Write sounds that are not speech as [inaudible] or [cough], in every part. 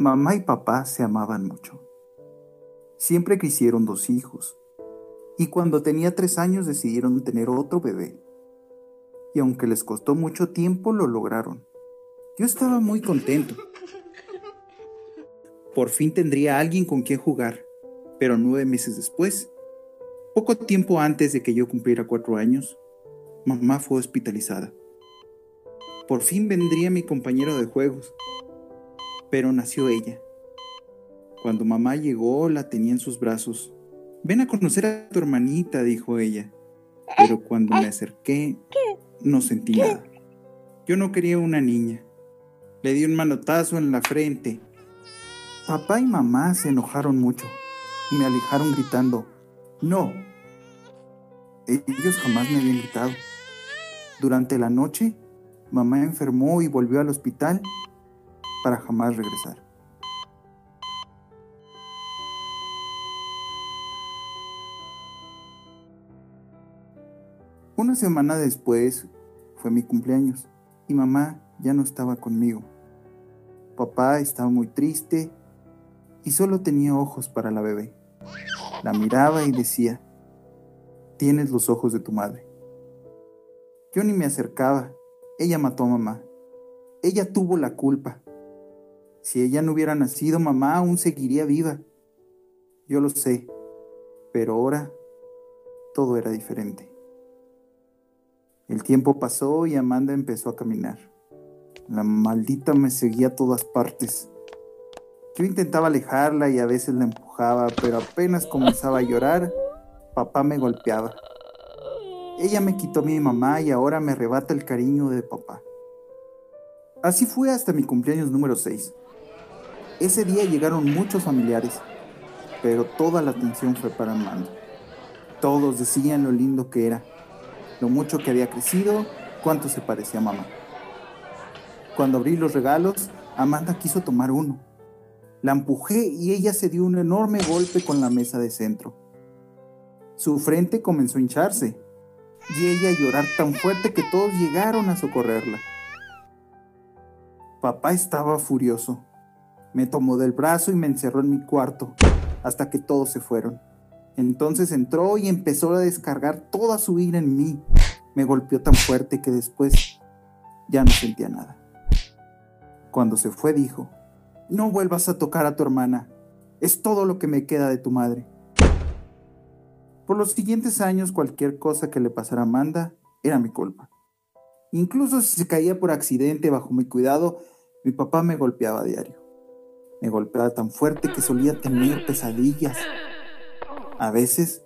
Mamá y papá se amaban mucho. Siempre quisieron dos hijos. Y cuando tenía tres años decidieron tener otro bebé. Y aunque les costó mucho tiempo, lo lograron. Yo estaba muy contento. Por fin tendría alguien con quien jugar. Pero nueve meses después, poco tiempo antes de que yo cumpliera cuatro años, mamá fue hospitalizada. Por fin vendría mi compañero de juegos, pero nació ella. Cuando mamá llegó, la tenía en sus brazos. Ven a conocer a tu hermanita, dijo ella. Pero cuando me acerqué, no sentí nada. Yo no quería una niña. Le di un manotazo en la frente. Papá y mamá se enojaron mucho y me alejaron gritando, no. Ellos jamás me habían gritado. Durante la noche, mamá enfermó y volvió al hospital para jamás regresar. Una semana después fue mi cumpleaños y mamá ya no estaba conmigo. Papá estaba muy triste y solo tenía ojos para la bebé. La miraba y decía, tienes los ojos de tu madre. Yo ni me acercaba. Ella mató a mamá. Ella tuvo la culpa. Si ella no hubiera nacido, mamá aún seguiría viva. Yo lo sé, pero ahora todo era diferente. El tiempo pasó y Amanda empezó a caminar. La maldita me seguía a todas partes. Yo intentaba alejarla y a veces la empujaba, pero apenas comenzaba a llorar, papá me golpeaba. Ella me quitó a mi mamá y ahora me arrebata el cariño de papá. Así fue hasta mi cumpleaños número 6. Ese día llegaron muchos familiares, pero toda la atención fue para Amanda. Todos decían lo lindo que era, lo mucho que había crecido, cuánto se parecía a mamá. Cuando abrí los regalos, Amanda quiso tomar uno, la empujé y ella se dio un enorme golpe con la mesa de centro. Su frente comenzó a hincharse y ella a llorar tan fuerte que todos llegaron a socorrerla. Papá estaba furioso. Me tomó del brazo y me encerró en mi cuarto hasta que todos se fueron. Entonces entró y empezó a descargar toda su ira en mí. Me golpeó tan fuerte que después ya no sentía nada. Cuando se fue dijo, no vuelvas a tocar a tu hermana. Es todo lo que me queda de tu madre. Por los siguientes años, cualquier cosa que le pasara a Amanda era mi culpa. Incluso si se caía por accidente bajo mi cuidado, mi papá me golpeaba a diario. Me golpeaba tan fuerte que solía tener pesadillas. A veces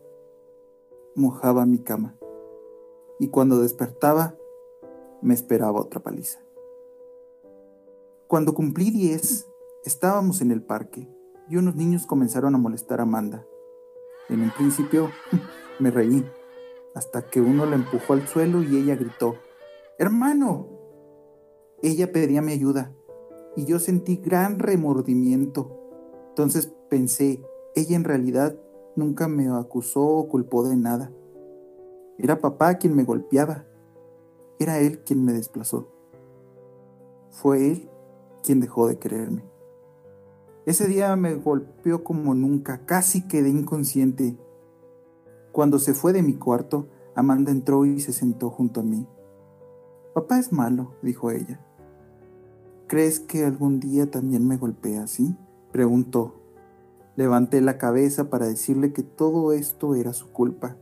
mojaba mi cama. Y cuando despertaba, me esperaba otra paliza. Cuando cumplí 10, Estábamos en el parque y unos niños comenzaron a molestar a Amanda. En un principio [laughs] me reí, hasta que uno la empujó al suelo y ella gritó, ¡Hermano! Ella pedía mi ayuda y yo sentí gran remordimiento. Entonces pensé, ella en realidad nunca me acusó o culpó de nada. Era papá quien me golpeaba. Era él quien me desplazó. Fue él quien dejó de quererme. Ese día me golpeó como nunca, casi quedé inconsciente. Cuando se fue de mi cuarto, Amanda entró y se sentó junto a mí. Papá es malo, dijo ella. ¿Crees que algún día también me golpea así? preguntó. Levanté la cabeza para decirle que todo esto era su culpa,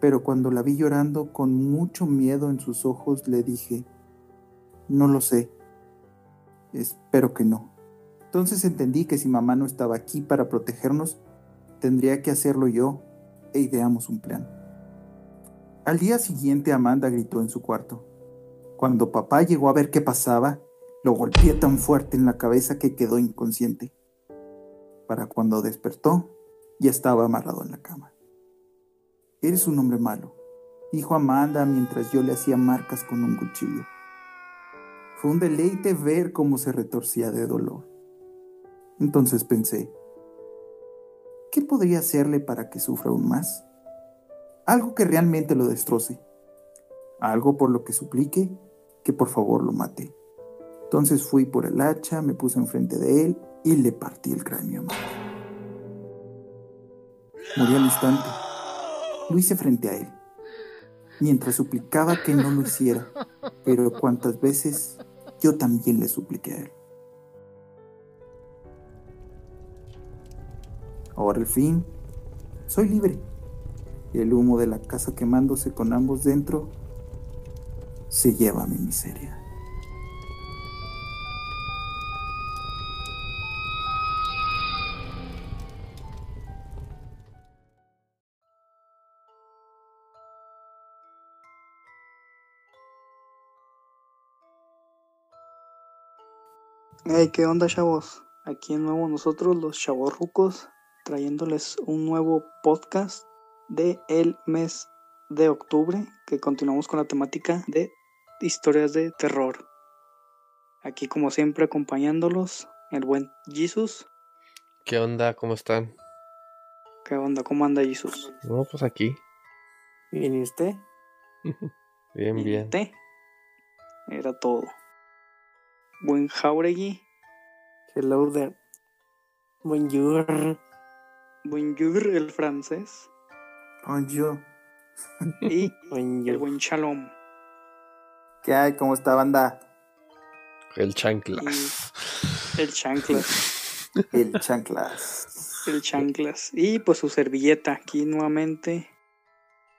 pero cuando la vi llorando con mucho miedo en sus ojos le dije, no lo sé, espero que no. Entonces entendí que si mamá no estaba aquí para protegernos, tendría que hacerlo yo e ideamos un plan. Al día siguiente Amanda gritó en su cuarto. Cuando papá llegó a ver qué pasaba, lo golpeé tan fuerte en la cabeza que quedó inconsciente. Para cuando despertó, ya estaba amarrado en la cama. Eres un hombre malo, dijo Amanda mientras yo le hacía marcas con un cuchillo. Fue un deleite ver cómo se retorcía de dolor. Entonces pensé, ¿qué podría hacerle para que sufra aún más? Algo que realmente lo destroce. Algo por lo que suplique que por favor lo mate. Entonces fui por el hacha, me puse enfrente de él y le partí el cráneo a Amanda. Murió al instante. Lo hice frente a él, mientras suplicaba que no lo hiciera, pero cuantas veces yo también le supliqué a él. Ahora al fin, soy libre. Y el humo de la casa quemándose con ambos dentro se lleva mi miseria. Hey, ¿qué onda, chavos? Aquí de nuevo nosotros, los chavos rucos, trayéndoles un nuevo podcast de el mes de octubre, que continuamos con la temática de historias de terror. Aquí, como siempre, acompañándolos, el buen Jesus. ¿Qué onda? ¿Cómo están? ¿Qué onda? ¿Cómo anda Jesus? No, pues aquí. [laughs] Bien, ¿y usted? bien, ¿Y bien. Era todo. Buen Jauregui. Hello there. Bonjour. Bonjour, el francés. Bonjour. Y [laughs] el buen Shalom. ¿Qué hay? ¿Cómo está, banda? El chanclas. El chanclas. [laughs] El chanclas. El chanclas. Y pues su servilleta aquí nuevamente.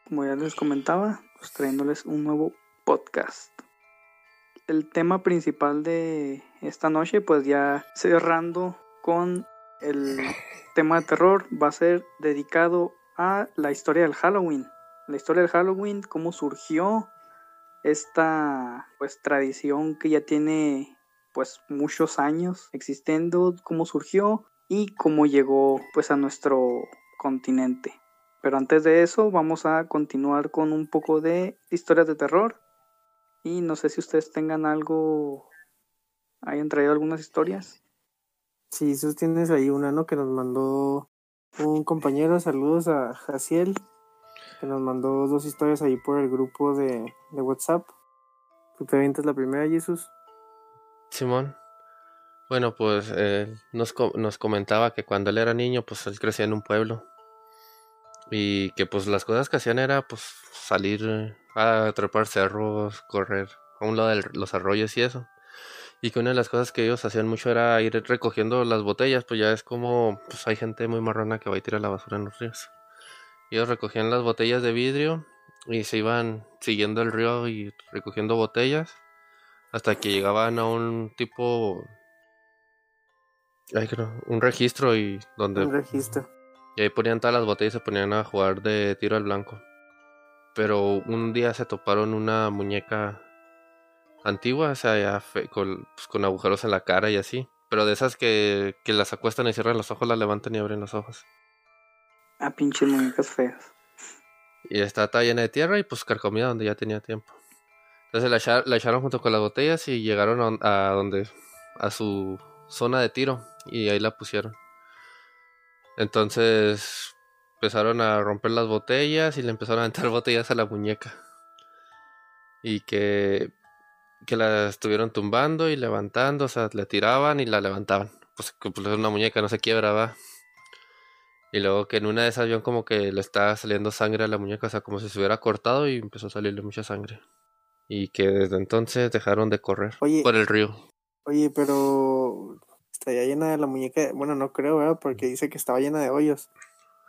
Como ya les comentaba, pues trayéndoles un nuevo podcast. El tema principal de esta noche, pues ya cerrando con el tema de terror, va a ser dedicado a la historia del Halloween. La historia del Halloween, cómo surgió esta pues tradición que ya tiene pues muchos años existiendo, cómo surgió y cómo llegó pues a nuestro continente. Pero antes de eso vamos a continuar con un poco de historias de terror y no sé si ustedes tengan algo, hayan traído algunas historias. Sí, tú tienes ahí una, ¿no? Que nos mandó un compañero. Saludos a Jaciel, que nos mandó dos historias ahí por el grupo de, de WhatsApp. ¿Tú te avientas la primera, Jesús? Simón. Bueno, pues él nos, co- nos comentaba que cuando él era niño, pues él crecía en un pueblo. Y que pues las cosas que hacían era pues salir a trepar cerros, correr a un lado de los arroyos y eso. Y que una de las cosas que ellos hacían mucho era ir recogiendo las botellas, pues ya es como, pues hay gente muy marrona que va y tira la basura en los ríos. Ellos recogían las botellas de vidrio y se iban siguiendo el río y recogiendo botellas hasta que llegaban a un tipo ay, creo, un registro y donde Un registro. Y ahí ponían todas las botellas y se ponían a jugar de tiro al blanco. Pero un día se toparon una muñeca antigua, o sea, ya fe- con, pues, con agujeros en la cara y así. Pero de esas que, que las acuestan y cierran los ojos, las levantan y abren los ojos. A pinches muñecas feas. Y está toda llena de tierra y pues carcomida donde ya tenía tiempo. Entonces la, echa- la echaron junto con las botellas y llegaron a, a donde a su zona de tiro y ahí la pusieron. Entonces empezaron a romper las botellas y le empezaron a aventar [laughs] botellas a la muñeca. Y que, que la estuvieron tumbando y levantando, o sea, le tiraban y la levantaban. Pues pues, es una muñeca, no se quiebra, va. Y luego que en una de esas vieron como que le estaba saliendo sangre a la muñeca, o sea, como si se hubiera cortado y empezó a salirle mucha sangre. Y que desde entonces dejaron de correr Oye. por el río. Oye, pero estaría llena de la muñeca. Bueno, no creo, ¿verdad? Porque dice que estaba llena de hoyos.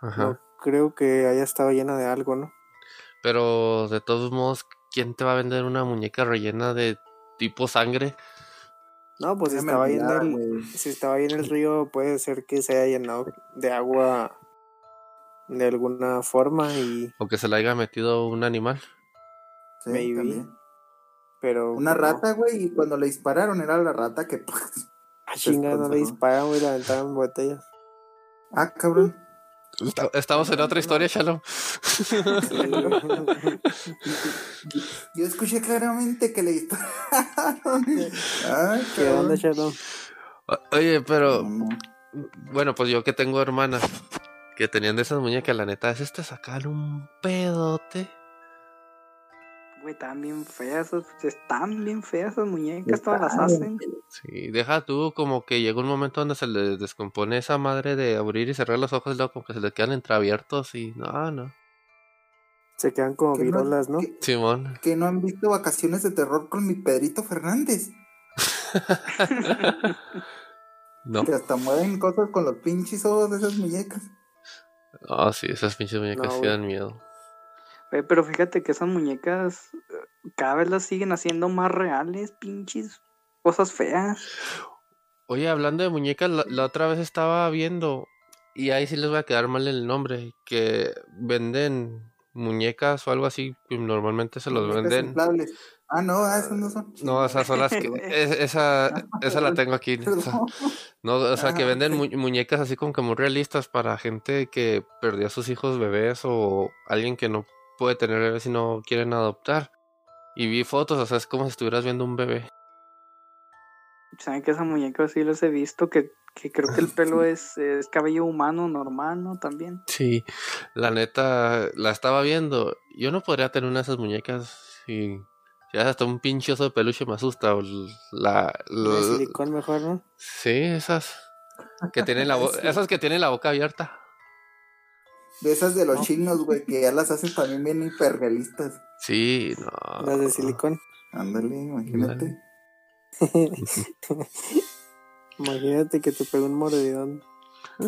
Ajá. No creo que haya estado llena de algo, ¿no? Pero de todos modos, ¿quién te va a vender una muñeca rellena de tipo sangre? No, pues si estaba, ahí en el, si estaba ahí en el río, puede ser que se haya llenado de agua de alguna forma y O que se le haya metido un animal. Sí, Maybe. también. pero Una no. rata, güey, y cuando le dispararon era la rata que... [laughs] Ah, chinga, no le disparan, güey, le aventaban botellas. Ah, cabrón. Esta- Estamos en otra historia, Shalom. Yo escuché claramente que le dispararon. Ay, [laughs] ¿Qué onda, Shadow? O- Oye, pero No, no. bueno, pues yo que tengo hermanas que tenían de esas muñecas, la neta, es este sacar un pedote. Güey, están bien feas, están bien feas esas muñecas, todas las hacen. Sí, deja tú como que llega un momento donde se les descompone esa madre de abrir y cerrar los ojos y luego como que se les quedan entreabiertos y no, no. Se quedan como Que no- virolas, ¿no? que- Simón. Que no han visto vacaciones de terror con mi Pedrito Fernández. [laughs] No. Que hasta mueven cosas con los pinches ojos de esas muñecas. Ah, sí, esas pinches muñecas No, dan miedo. Pero fíjate que esas muñecas eh, cada vez las siguen haciendo más reales, pinches cosas feas. Oye, hablando de muñecas, la, la otra vez estaba viendo, y ahí sí les voy a quedar mal el nombre, que venden muñecas o algo así, que normalmente se los venden. inflables. Ah, no, ah, esas no son. No, esas son las que... [laughs] es- esa, esa la tengo aquí. [laughs] Perdón. No, o sea, que Ah, venden mu- muñecas así como que muy realistas para gente que perdió a sus hijos bebés o alguien que no puede tener bebés y no quieren adoptar. Y vi fotos, o sea, es como si estuvieras viendo un bebé. Saben que esas muñecas sí las he visto, que, que creo que el [laughs] pelo es, es cabello humano normal, ¿no? También. Sí, la neta, la estaba viendo. Yo no podría tener una de esas muñecas y ya hasta un pinche oso de peluche me asusta. o La, De la- silicón mejor, ¿no? sí, esas que tienen la [laughs] Sí. esas que tienen la boca abierta. De esas de los No. chinos, güey, que ya las hacen también bien hiperrealistas. Sí, no. Las de silicón. Ándale, imagínate. [laughs] Imagínate que te pegó un mordidón. [laughs]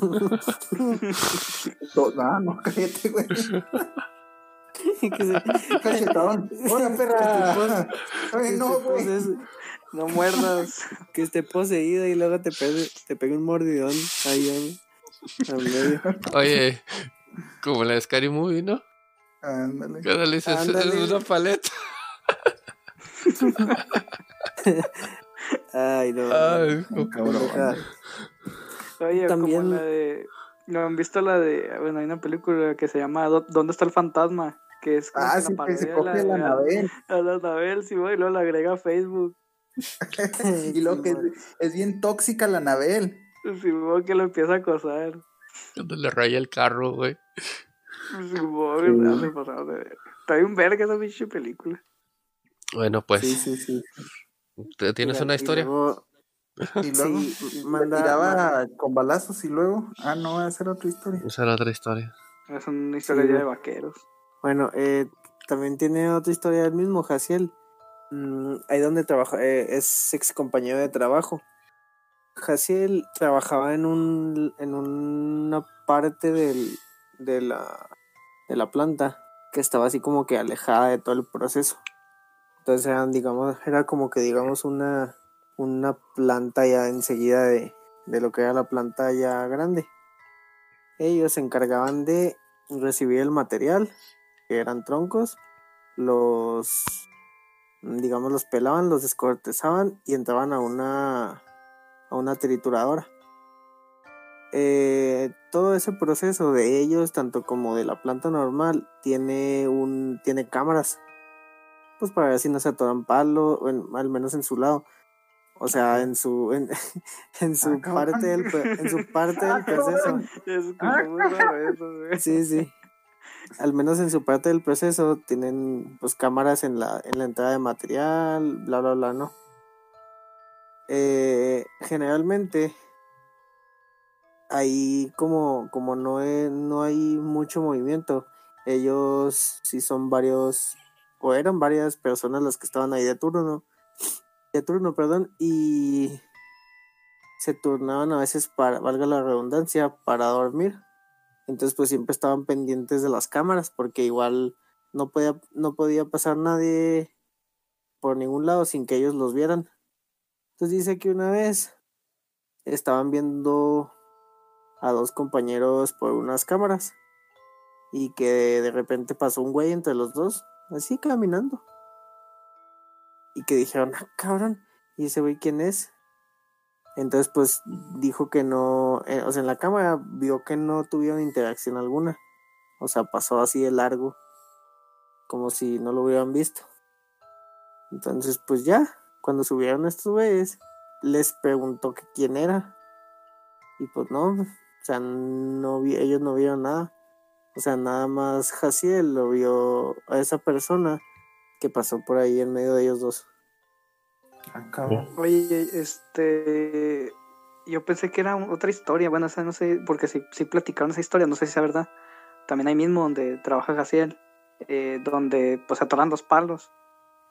Ah, no, cállate, güey. que se- Cachetón. ¡Hola, perra! Ay, no, güey. No muerdas. que esté poseída y luego te pegue, te pegue un mordidón ahí en, al medio. Oye, como la de Scary Movie, ¿no? Ándale. Cada le dices, es Ándale. una paleta. [laughs] Ay, no. Ay, Ay, cabrón. Oye, También- como la de... ¿No han visto la de... Bueno, hay una película que se llama ¿Dó- ¿Dónde está el fantasma? Que es como Ah, que sí, la que se coge la Anabel. A la Anabel, sí, güey, y luego la agrega a Facebook. [laughs] Y luego que es, es bien tóxica la Anabel. Simón que lo empieza a acosar. Cuando le raya el carro, güey. Simón, se pasaba de ver. Está bien verga esa pinche película. Bueno, pues, Sí, sí, sí. ¿te- ¿tienes y una y historia? luego- Y [laughs] luego Sí, manda- tiraba manda- con balazos y luego. Ah, no, esa era otra historia. Esa era otra historia. Es una historia Sí, ya de vaqueros. Bueno, eh, también tiene otra historia del mismo, Jaciel. Mm, ahí donde trabaja, eh, es ex compañero de trabajo. Jaciel trabajaba en un en una parte del, de la de la planta que estaba así como que alejada de todo el proceso. Entonces eran, digamos, era como que digamos una una planta ya enseguida de, de lo que era la planta ya grande. Ellos se encargaban de recibir el material, que eran troncos, los, digamos, los pelaban, los descortezaban y entraban a una, a una trituradora. Eh, todo ese proceso de ellos, tanto como de la planta normal, tiene un, tiene cámaras, pues para ver si no se atoran palo, o en- al menos en su lado. O sea, en su, en, [laughs] en su Ah, parte del, en su parte del Ah, proceso. Sí, sí. Al menos en su parte del proceso tienen pues cámaras en la, en la entrada de material, bla bla bla, ¿no? Eh, generalmente ahí como, como no, he- no hay mucho movimiento, ellos sí son varios, o eran varias personas las que estaban ahí de turno, de turno, perdón, y se turnaban a veces para, valga la redundancia, para dormir. Entonces pues siempre estaban pendientes de las cámaras porque igual no podía, no podía pasar nadie por ningún lado sin que ellos los vieran. Entonces dice que una vez estaban viendo a dos compañeros por unas cámaras y que de repente pasó un güey entre los dos, así caminando. Y que dijeron, ah, cabrón, ¿y ese güey quién es? Entonces, pues dijo que no, eh, o sea, en la cámara vio que no tuvieron interacción alguna. O sea, pasó así de largo, como si no lo hubieran visto. Entonces, pues ya, cuando subieron estos güeyes, les preguntó que quién era. Y pues no, o sea, no vi, ellos no vieron nada. O sea, nada más Jaciel lo vio a esa persona que pasó por ahí en medio de ellos dos. Acabo. Oye, este. Yo pensé que era otra historia. Bueno, o sea, no sé, porque si, si platicaron esa historia, no sé si es verdad. También ahí mismo donde trabaja Gaciel, eh, donde pues atoran los palos.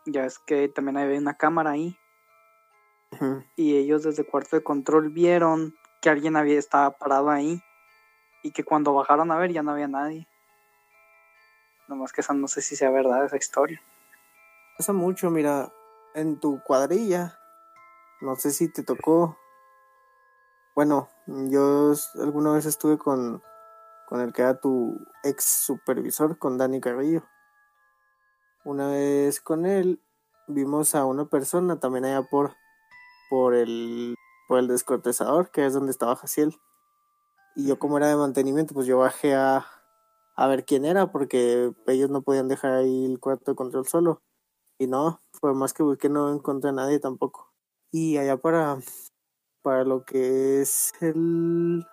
Ya es que también hay una cámara ahí. Y ellos desde cuarto de control vieron que alguien había estaba parado ahí. Y que cuando bajaron a ver ya no había nadie. Nomás que esa no sé si sea verdad esa historia. Pasa mucho, mira, en tu cuadrilla, no sé si te tocó. Bueno, yo alguna vez estuve con, con el que era tu ex supervisor, con Dani Carrillo. Una vez con él vimos a una persona también allá por, por el por el descortezador, que es donde estaba Jaciel. Y yo como era de mantenimiento, pues yo bajé a, a ver quién era, porque ellos no podían dejar ahí el cuarto de control solo. Y no, por más que busqué no encontré a nadie tampoco. Y allá para, para lo que es el...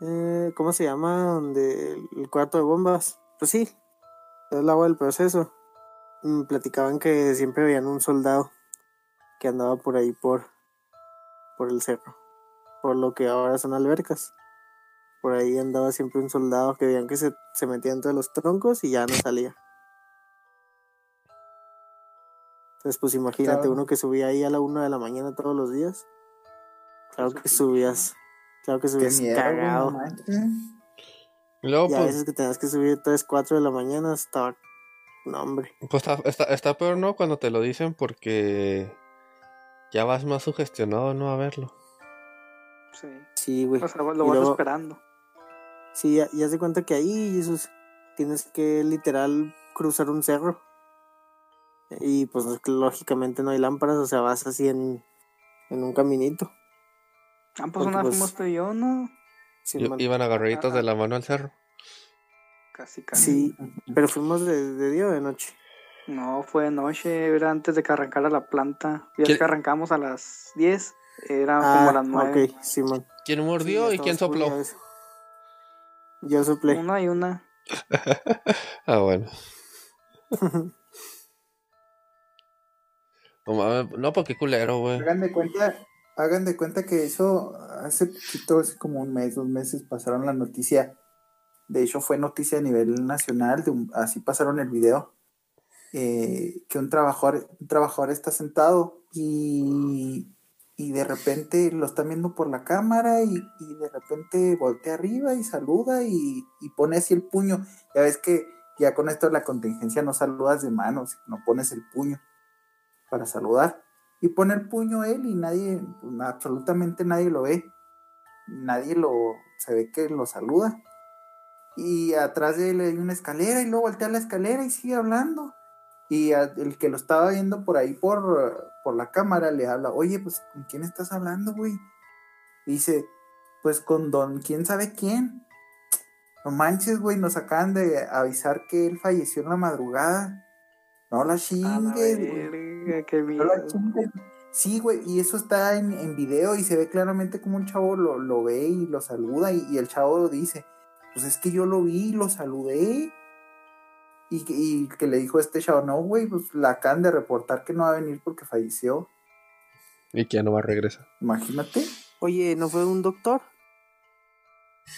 eh, ¿Cómo se llama? Donde el cuarto de bombas. Pues sí, es el agua del proceso. Mm, Platicaban que siempre veían un soldado que andaba por ahí por, por el cerro. Por lo que ahora son albercas. Por ahí andaba siempre un soldado que veían que se, se metía entre los troncos y ya no salía. Entonces, pues imagínate Claro. uno que subía ahí a la una de la mañana todos los días. Claro que subías. Claro que subías miedo, cagado. no Y a pues, veces que tenías que subir 3, 4 de la mañana estaba. No, hombre. pues está, está, está peor, ¿no? Cuando te lo dicen porque ya vas más sugestionado, ¿no? A verlo. Sí. Sí, güey. O sea, lo Y vas luego- esperando. Sí, ya, ya se cuenta que ahí, Jesús, tienes que literal cruzar un cerro. Y pues lógicamente no hay lámparas, o sea, vas así en, en un caminito. Ah, pues Porque, una pues, fuimos tú y yo, ¿no? sin Iban agarraditos Ajá. de la mano al cerro. Casi, casi. Sí, pero fuimos de, de día o de noche. No, fue de noche, era antes de que arrancara la planta. Ya es ¿Quién- que arrancamos a las 10, era Ah, como a las 9. ok, Simón. ¿Quién mordió y quién sopló? Yo soplé. Una y una. [laughs] Ah, bueno. [laughs] No, mames, no, pues culero, güey. Hagan de cuenta, hagan de cuenta que eso hace poquito, hace como un mes, dos meses pasaron la noticia. De hecho, fue noticia a nivel nacional, así pasaron el video. eh, que un trabajador, un trabajador está sentado y, y de repente lo están viendo por la cámara y, y de repente voltea arriba y saluda y, y pone así el puño. Ya ves que ya con esto de la contingencia no saludas de manos, no pones el puño para saludar. Y pone el puño él y nadie, pues, absolutamente nadie lo ve. Nadie lo, se ve que lo saluda. Y atrás de él hay una escalera y luego voltea la escalera y sigue hablando. Y a- el que lo estaba viendo por ahí por, por la cámara le habla, oye, pues ¿con quién estás hablando, güey? Y dice, pues con don quién sabe quién. No manches, güey, nos acaban de avisar que él falleció en la madrugada. No la chingues, güey. No la chingues. Sí, güey, y eso está en, en video y se ve claramente como un chavo lo, lo ve y lo saluda y, y el chavo dice, pues es que yo lo vi lo saludé. Y, que- y que le dijo este chavo, no, güey, pues la acaban de reportar que no va a venir porque falleció. Y que ya no va a regresar. Imagínate. Oye, ¿no fue un doctor?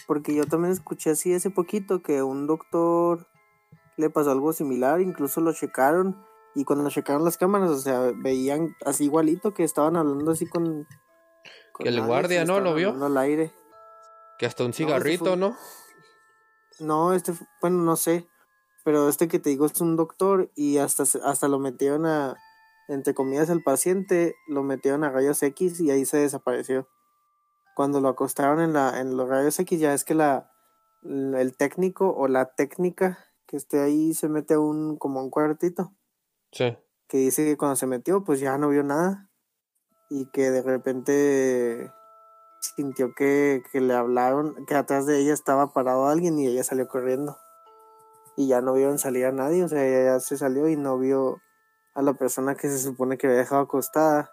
Porque yo también escuché así hace poquito que un doctor le pasó algo similar, incluso lo checaron y cuando checaron las cámaras, o sea, veían así igualito que estaban hablando así con... con Que el nadie, guardia, ¿no? ¿Lo vio? al aire. Que hasta un cigarrito, fue- ¿no? No, este, bueno, no sé, pero este que te digo es un doctor y hasta, hasta lo metieron a, entre comillas, el paciente, lo metieron a rayos X y ahí se desapareció. Cuando lo acostaron en, la, en los rayos X, ya es que la, la- el técnico o la técnica que esté ahí se mete a un, como un cuartito, Sí. que dice que cuando se metió, pues ya no vio nada y que de repente sintió que, que le hablaron, que atrás de ella estaba parado alguien y ella salió corriendo. Y ya no vieron salir a nadie, o sea, ella ya se salió y no vio a la persona que se supone que había dejado acostada.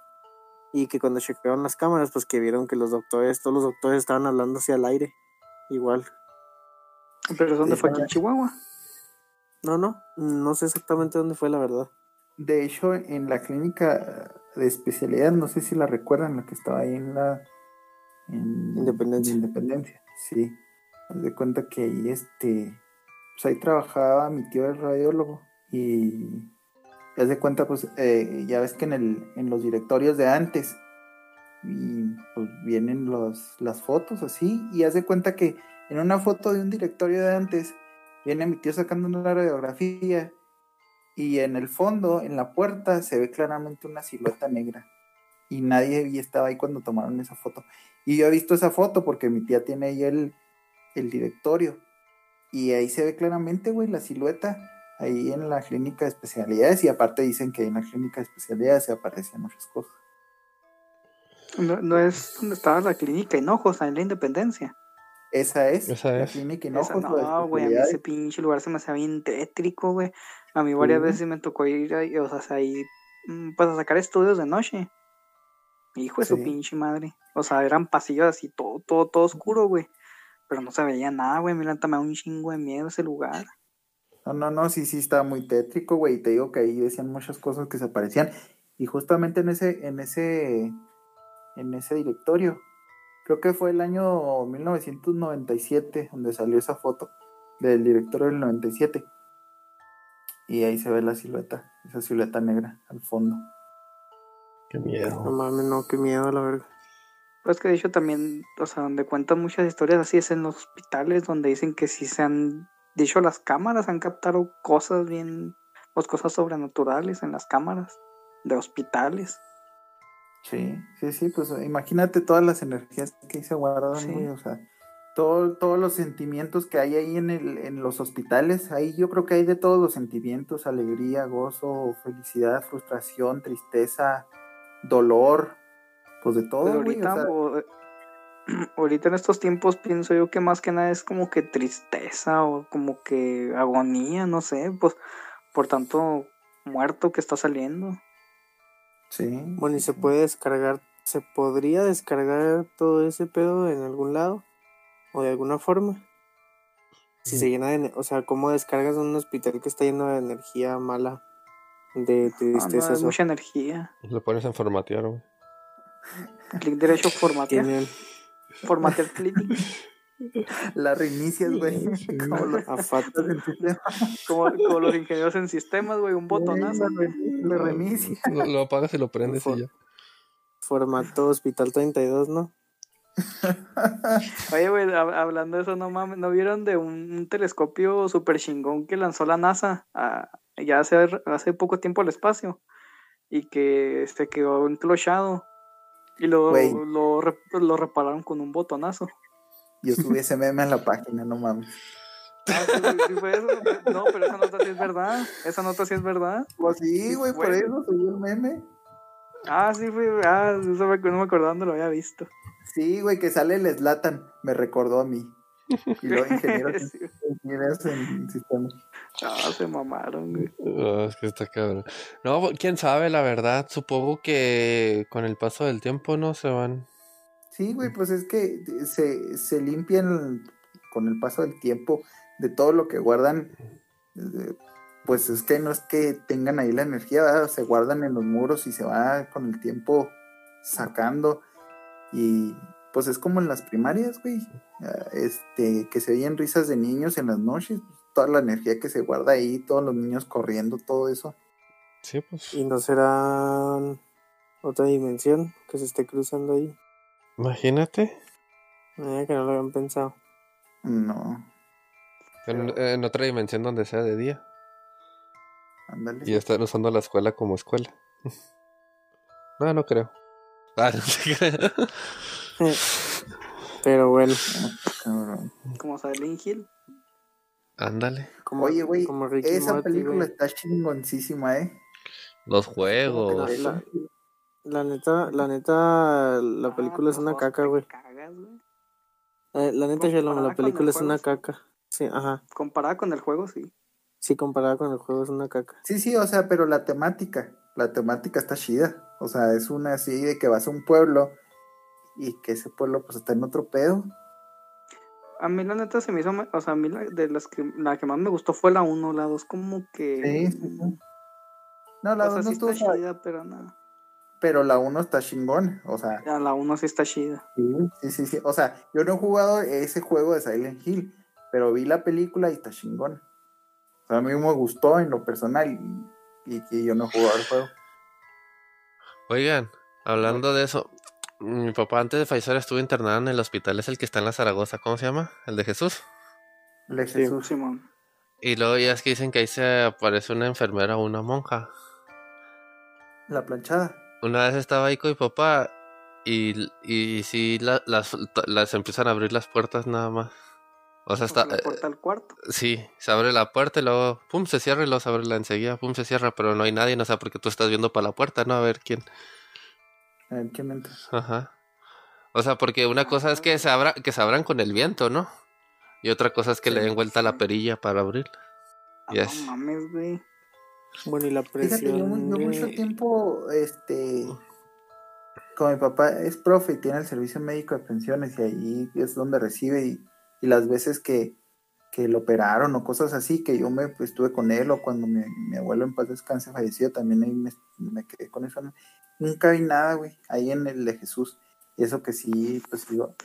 Y que cuando chequearon las cámaras, pues que vieron que los doctores, todos los doctores estaban hablando hacia el aire. Igual. Pero ¿dónde fue aquí en Chihuahua? No, no, no sé exactamente dónde fue la verdad. De hecho, en la clínica de especialidad, no sé si la recuerdan, la que estaba ahí en la en Independencia. en Independencia, sí. Haz de cuenta que ahí este, pues ahí trabajaba mi tío el radiólogo y haz de cuenta pues eh, ya ves que en el en los directorios de antes y pues vienen los, las fotos así y haz de cuenta que en una foto de un directorio de antes viene mi tío sacando una radiografía y en el fondo, en la puerta, se ve claramente una silueta negra. Y nadie estaba ahí cuando tomaron esa foto. Y yo he visto esa foto porque mi tía tiene ahí el, el directorio. Y ahí se ve claramente, güey, la silueta ahí en la clínica de especialidades. Y aparte dicen que en la clínica de especialidades se aparecen muchas cosas. No, no es donde estaba la clínica Hinojosa, en la Independencia. Esa es. Esa la es. clínica Esa Hinojos, la no, güey, a mí ese pinche lugar se me hacía bien tétrico, güey. A mí varias veces me tocó ir ahí, o sea, ahí, mm, pues a sacar estudios de noche. Hijo de su pinche madre. O sea, eran pasillos así, todo, todo, todo oscuro, güey. Pero no se veía nada, güey. Mira, me da un chingo de miedo ese lugar. No, no, no, sí, sí, estaba muy tétrico, güey. y Te digo que ahí decían muchas cosas que se parecían. Y justamente en ese, en ese, en ese directorio, creo que fue el año 1997 donde salió esa foto del directorio del 97. Y ahí se ve la silueta, esa silueta negra al fondo. Qué No miedo. mames, no, qué miedo, la verga. Pues que de hecho también, o sea, donde cuentan muchas historias así es en los hospitales, donde dicen que sí se han, de hecho las cámaras han captado cosas bien, pues cosas sobrenaturales en las cámaras de hospitales. Sí, sí, sí, pues imagínate todas las energías que ahí se guardan, Sí. güey, o sea, todo, todos los sentimientos que hay ahí en, el, en los hospitales, ahí yo creo que hay de todos los sentimientos, alegría, gozo, felicidad, frustración, tristeza, dolor, pues de todo, Pues güey, o ahorita, sea, o- [clears throat] ahorita en estos tiempos pienso yo que más que nada es como que tristeza o como que agonía, no sé, pues por tanto muerto que está saliendo. sí. Bueno, y se puede descargar, se podría descargar todo ese pedo en algún lado o de alguna forma. Si se llena de, o sea, ¿cómo descargas un hospital que está lleno de energía mala, de Ah, no, tristeza? mucha energía. Lo pones en formatear, güey. Clic derecho, formatear. Formatear clic. [laughs] La reinicias, güey, como los. Como, como los ingenieros en sistemas, güey, un botonazo. La re- la reinicia. Lo, lo apagas y lo prendes y ya. formato Hospital 32, ¿no? Oye, güey, hab- hablando de eso, no mames, ¿no vieron de un, un telescopio super chingón que lanzó la NASA a- ya hace, hace poco tiempo al espacio? Y que se quedó enclochado. Y lo, lo, lo repararon con un botonazo. Yo subí ese meme en la página, no mames. Ah, sí, sí fue eso. No, pero esa nota sí es verdad. Esa nota sí es verdad. Pues sí, güey, por eso subí el meme. Ah, sí, fue. Ah, eso me, no me acordaba dónde lo había visto. Sí, güey, que sale el Slatan, me recordó a mí. Y luego ingenieros, [laughs] ingenieros en sistemas. Ah, se mamaron, güey. Ah, es que está cabrón. No, quién sabe, la verdad. Supongo que con el paso del tiempo no se van. Sí, güey, pues es que se, se limpian con el paso del tiempo de todo lo que guardan. Pues es que no es que tengan ahí la energía, ¿verdad? se guardan en los muros y se va con el tiempo sacando. Y pues es como en las primarias, güey. ah, Este, que se oyen risas de niños en las noches, toda la energía que se guarda ahí, todos los niños corriendo, todo eso. Sí, pues. Y no será otra dimensión que se esté cruzando ahí. Imagínate. Eh, que no lo habían pensado. No, En, en otra dimensión donde sea de día. ándale. Y están usando la escuela como escuela. [laughs] No, no creo. Ah, [laughs] no crea. [laughs] Pero bueno, Cabrón. Como Silent Hill. Ándale. como, Oye, güey, esa película está chingoncísima, ¿eh? Los juegos. la- la neta, la neta, la Ah, película es una caca, güey. Eh, la neta, Shalom, la película el es una sí. caca. Sí, ajá. Comparada con el juego, sí. Sí, comparada con el juego es una caca. Sí, sí, o sea, pero la temática, la temática está chida. O sea, es una así de que vas a un pueblo y que ese pueblo pues está en otro pedo. A mí la neta se me hizo, o sea, a mí la, de las que, la que más me gustó fue la 1, la 2 como que... Sí, sí, sí. No, la O sea, 2 no sí estuvo está chida, pero no. pero la 1 está chingón. O sea, Ya la 1 sí está chida. sí, sí, sí. O sea, yo no he jugado ese juego de Silent Hill, pero vi la película y está chingón. O sea, a mí me gustó en lo personal y, y que yo no he jugado el juego. Oigan, hablando de eso, mi papá antes de fallecer estuvo internado en el hospital, es el que está en la Zaragoza, ¿cómo se llama? El de Jesús. El de Sí. Jesús. Simón. Y luego ya es que dicen que ahí se aparece una enfermera o una monja. La planchada. Una vez estaba ahí con mi papá y, y sí la- las, las empiezan a abrir las puertas nada más. O sea, O sea, está, la puerta al cuarto. eh, sí, se abre la puerta y luego, pum, se cierra y luego se abre la enseguida, pum, se cierra, pero no hay nadie, no sé, porque tú estás viendo para la puerta, ¿no? A ver quién. A ver, ¿quién entra? Ajá. O sea, porque una cosa es que se abra, que se abran con el viento, ¿no? Y otra cosa es que le den vuelta a la perilla para abrir. Ah, Yes. No mames, güey. Bueno, y la Fíjate, presión. yo, mu- yo de- mucho tiempo, este, como mi papá es profe y tiene el servicio médico de pensiones y ahí es donde recibe y, y las veces que, que lo operaron o cosas así, que yo me pues, estuve con él o cuando mi, mi abuelo en paz descanse falleció, también ahí me, me quedé con eso. Nunca vi nada, güey, ahí en el de Jesús. Y eso que sí, pues digo,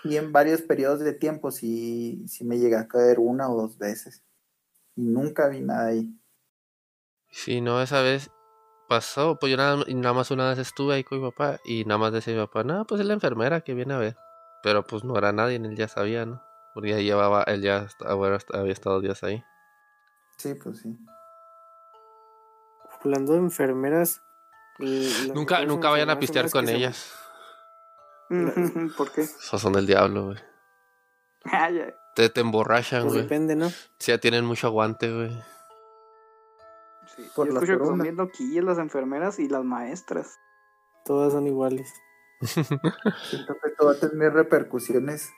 sí en varios periodos de tiempo sí, sí me llegué a caer una o dos veces. Y nunca vi nada ahí. Sí, no, esa vez pasó, pues yo nada, y nada más una vez estuve ahí con mi papá y nada más decía mi papá, no, pues es la enfermera que viene a ver. Pero pues no era nadie, él ya sabía, ¿no? Porque ya llevaba, él ya había estado días ahí. Sí, pues sí. Hablando de enfermeras. Nunca, nunca vayan a pistear con que se- ellas. ¿Por qué? [laughs] Son del diablo, güey. Ay. Te, te emborrachan, Pues güey. depende, ¿no? Sí, ya tienen mucho aguante, güey. Sí, Por Yo escucho que son coronas. bien loquillas las enfermeras y las maestras. Todas son iguales. Siento que esto va a tener repercusiones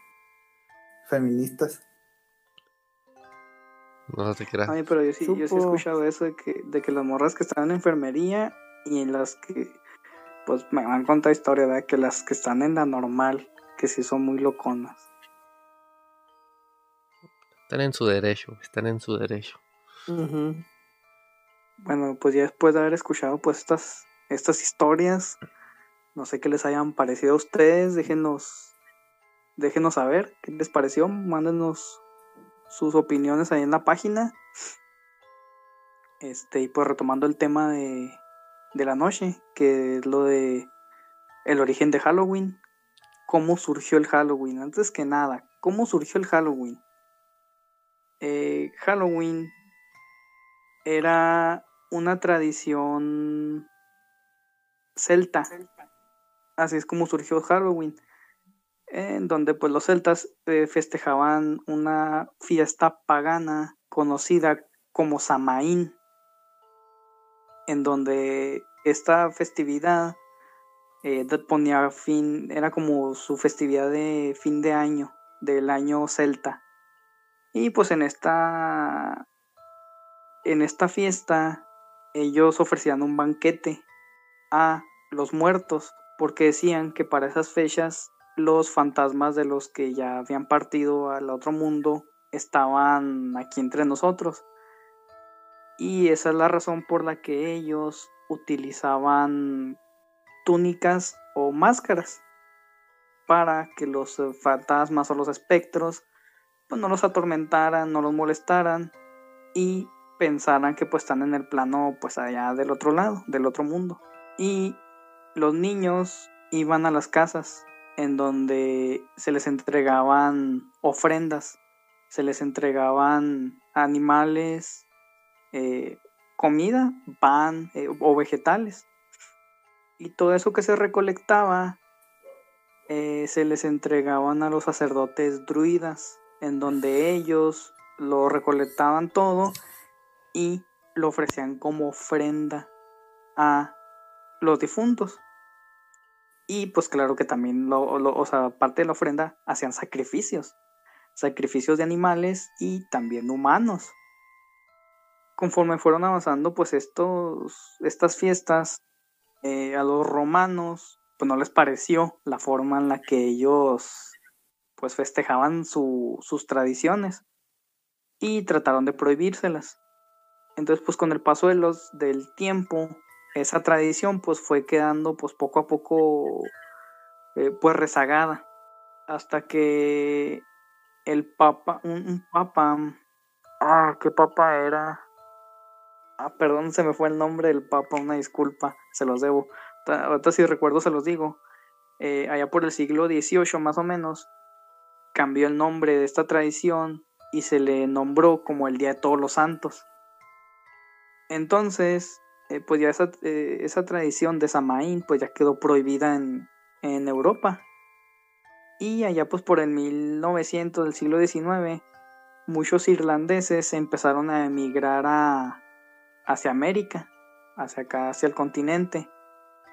feministas. No te creas. Ay, pero yo sí, yo sí he escuchado eso de que, de que las morras que están en enfermería y en las que, pues me han contado historia, ¿verdad? Que las que están en la normal, que sí son muy loconas. Están en su derecho, están en su derecho. Ujú. Bueno, pues ya después de haber escuchado pues estas, estas historias, no sé qué les hayan parecido a ustedes, déjenos, déjenos saber qué les pareció, mándenos sus opiniones ahí en la página. Este, y pues retomando el tema de, de la noche, que es lo de el origen de Halloween, cómo surgió el Halloween, antes que nada, cómo surgió el Halloween. Eh, Halloween era una tradición celta. Así es como surgió Halloween, en donde pues los celtas eh, festejaban una fiesta pagana conocida como Samaín, en donde esta festividad eh, ponía fin, era como su festividad de fin de año, del año celta. Y pues en esta en esta fiesta ellos ofrecían un banquete a los muertos porque decían que para esas fechas los fantasmas de los que ya habían partido al otro mundo estaban aquí entre nosotros. Y esa es la razón por la que ellos utilizaban túnicas o máscaras para que los fantasmas o los espectros pues, no los atormentaran, no los molestaran y pensaran que pues están en el plano pues allá del otro lado, del otro mundo. Y los niños iban a las casas en donde se les entregaban ofrendas, se les entregaban animales, eh, comida, pan eh, o vegetales. Y todo eso que se recolectaba eh, se les entregaban a los sacerdotes druidas, en donde ellos lo recolectaban todo y lo ofrecían como ofrenda a los difuntos. Y pues claro que también, lo, o sea, aparte de la ofrenda, hacían sacrificios. Sacrificios de animales y también humanos. Conforme fueron avanzando, pues estos, estas fiestas eh, a los romanos, pues no les pareció la forma en la que ellos pues festejaban su- sus tradiciones y trataron de prohibírselas. Entonces, pues con el paso de los, del tiempo, esa tradición pues fue quedando pues poco a poco eh, pues rezagada. Hasta que el papa, un, papa, ah, ¿qué papa era? Ah, perdón, se me fue el nombre del papa, una disculpa, se los debo. Ahorita si recuerdo se los digo. Eh, allá por el siglo XVIII más o menos, cambió el nombre de esta tradición y se le nombró como el Día de Todos los Santos. Entonces, eh, pues ya esa, eh, esa, tradición de Samaín pues ya quedó prohibida en, en, Europa. Y allá pues por el 1900 del siglo XIX, muchos irlandeses empezaron a emigrar a, hacia América, hacia acá, hacia el continente,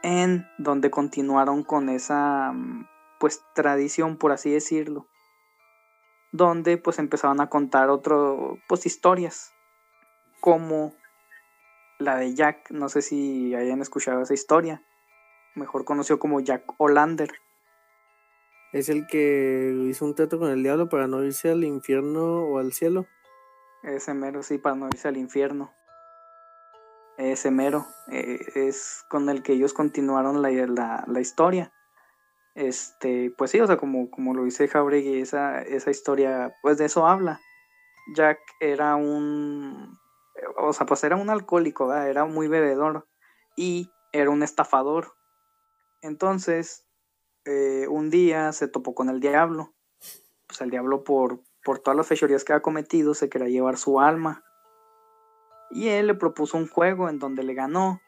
en donde continuaron con esa pues tradición, por así decirlo, donde pues empezaron a contar otro, pues historias, como la de Jack, no sé si hayan escuchado esa historia, mejor conocido como Jack Olander. Es el que hizo un trato con el diablo para no irse al infierno o al cielo. Ese mero, sí, para no irse al infierno. Ese mero eh, es con el que ellos continuaron la, la, la, historia. Este, pues sí, o sea, como, como lo dice Jauregui, esa, esa historia, pues de eso habla. Jack era un o sea, pues era un alcohólico, era muy bebedor y era un estafador. Entonces, eh, un día se topó con el diablo. Pues el diablo por, por todas las fechorías que ha cometido se quería llevar su alma. Y él le propuso un juego en donde le ganó,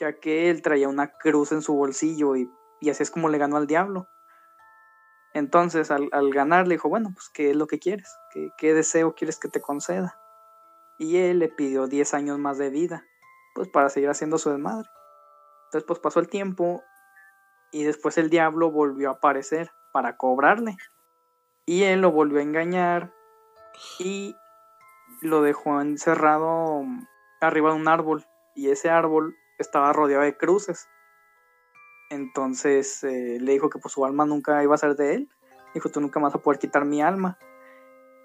ya que él traía una cruz en su bolsillo y, así es como le ganó al diablo. Entonces al, ganar le dijo, bueno, pues ¿qué es lo que quieres? ¿Qué, ¿Qué deseo quieres que te conceda? Y él le pidió 10 años más de vida, pues para seguir haciendo su desmadre. Entonces pues pasó el tiempo y después el diablo volvió a aparecer para cobrarle. Y él lo volvió a engañar y lo dejó encerrado arriba de un árbol y ese árbol estaba rodeado de cruces. Entonces eh, le dijo que pues su alma nunca iba a ser de él. Dijo, tú nunca vas a poder quitar mi alma.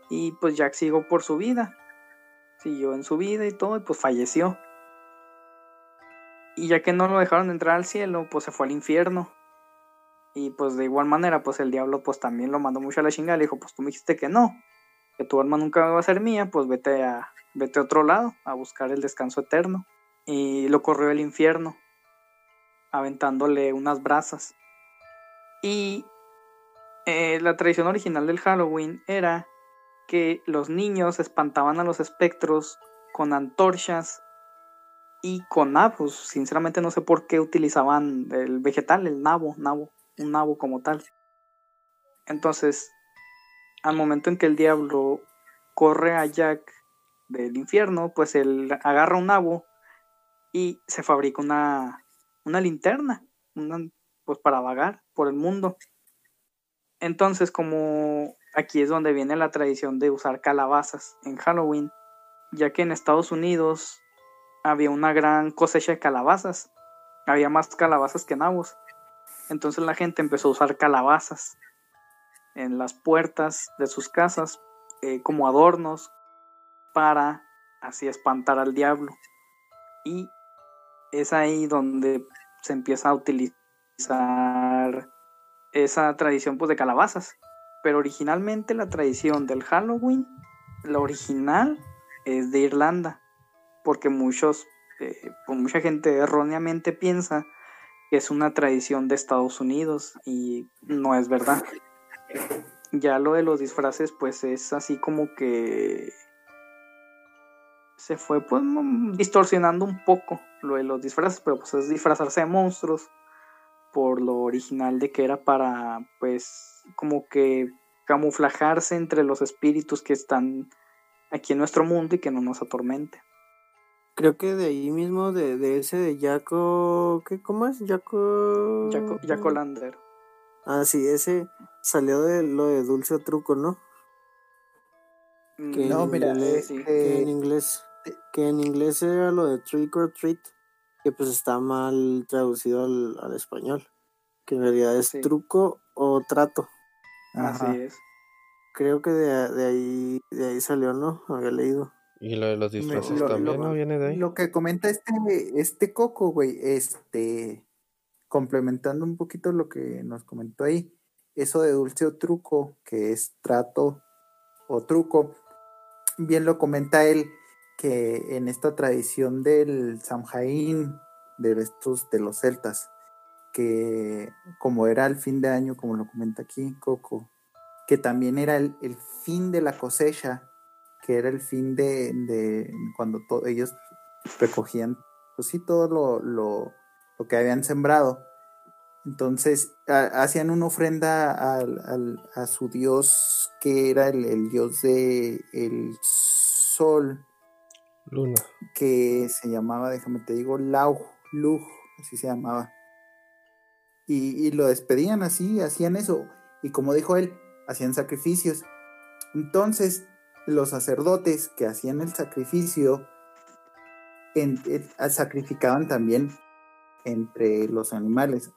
Y pues Jack siguió por su vida siguió en su vida y todo, y pues falleció. Y ya que no lo dejaron entrar al cielo, pues se fue al infierno. Y pues de igual manera, pues el diablo pues también lo mandó mucho a la chingada. Le dijo, pues tú me dijiste que no, que tu alma nunca va a ser mía, pues vete a, vete a otro lado, a buscar el descanso eterno. Y lo corrió al infierno, aventándole unas brasas. Y eh, la tradición original del Halloween era que los niños espantaban a los espectros con antorchas y con nabos. Sinceramente no sé por qué utilizaban el vegetal, el nabo, nabo, un nabo como tal. Entonces, al momento en que el diablo corre a Jack del infierno, pues él agarra un nabo y se fabrica una, una linterna, pues para vagar por el mundo. Entonces, como aquí es donde viene la tradición de usar calabazas en Halloween, ya que en Estados Unidos había una gran cosecha de calabazas, había más calabazas que nabos. Entonces la gente empezó a usar calabazas en las puertas de sus casas eh, como adornos para así espantar al diablo. Y es ahí donde se empieza a utilizar esa tradición pues de calabazas pero originalmente la tradición del Halloween, la original, es de Irlanda, porque muchos, eh, pues mucha gente erróneamente piensa que es una tradición de Estados Unidos y no es verdad. Ya lo de los disfraces, pues es así como que se fue pues distorsionando un poco lo de los disfraces, pero pues es disfrazarse de monstruos por lo original de que era para pues como que camuflajarse entre los espíritus que están aquí en nuestro mundo y que no nos atormente. Creo que de ahí mismo, de, de ese de Jaco, ¿qué, ¿cómo es? Jaco... Jaco, Lander. Ah, sí, ese salió de lo de dulce o truco, ¿no? Mm, que no, mira, inglés, eh, que en inglés, que en inglés era lo de trick or treat, que pues está mal traducido al, al español, que en realidad es truco o trato. Así es. Creo que de, de, ahí de ahí salió, ¿no? Había leído. Y lo de los disfraces Lo- también, lo- ¿no? Viene de ahí. Lo que comenta este, este Coco, güey, este, complementando un poquito lo que nos comentó ahí, eso de dulce o truco, que es trato o truco, bien lo comenta él, que en esta tradición del Samhain, de estos, de los celtas, que como era el fin de año, como lo comenta aquí Coco, que también era el, el fin de la cosecha, que era el fin de, de cuando ellos recogían, pues sí, todo lo, lo, lo que habían sembrado. Entonces ha- hacían una ofrenda al- al- a su dios, que era el, el dios de el sol, Luna. que se llamaba, déjame te digo, Lau, Lug, así se llamaba. Y, y lo despedían así, hacían eso. Y como dijo él, hacían sacrificios. Entonces, los sacerdotes que hacían el sacrificio en- sacrificaban también entre los animales,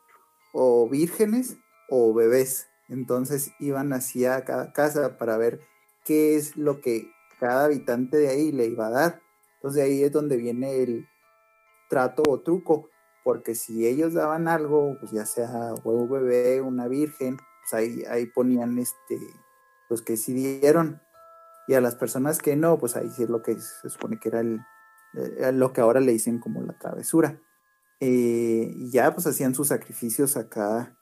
o vírgenes o bebés. Entonces iban hacia cada casa para ver qué es lo que cada habitante de ahí le iba a dar. Entonces ahí es donde viene el trato o truco, porque si ellos daban algo, pues ya sea huevo bebé, una virgen, pues ahí, ahí ponían este, los que sí dieron. Y a las personas que no, pues ahí sí es lo que se supone que era eh, lo que ahora le dicen como la travesura. Eh, y ya pues hacían sus sacrificios acá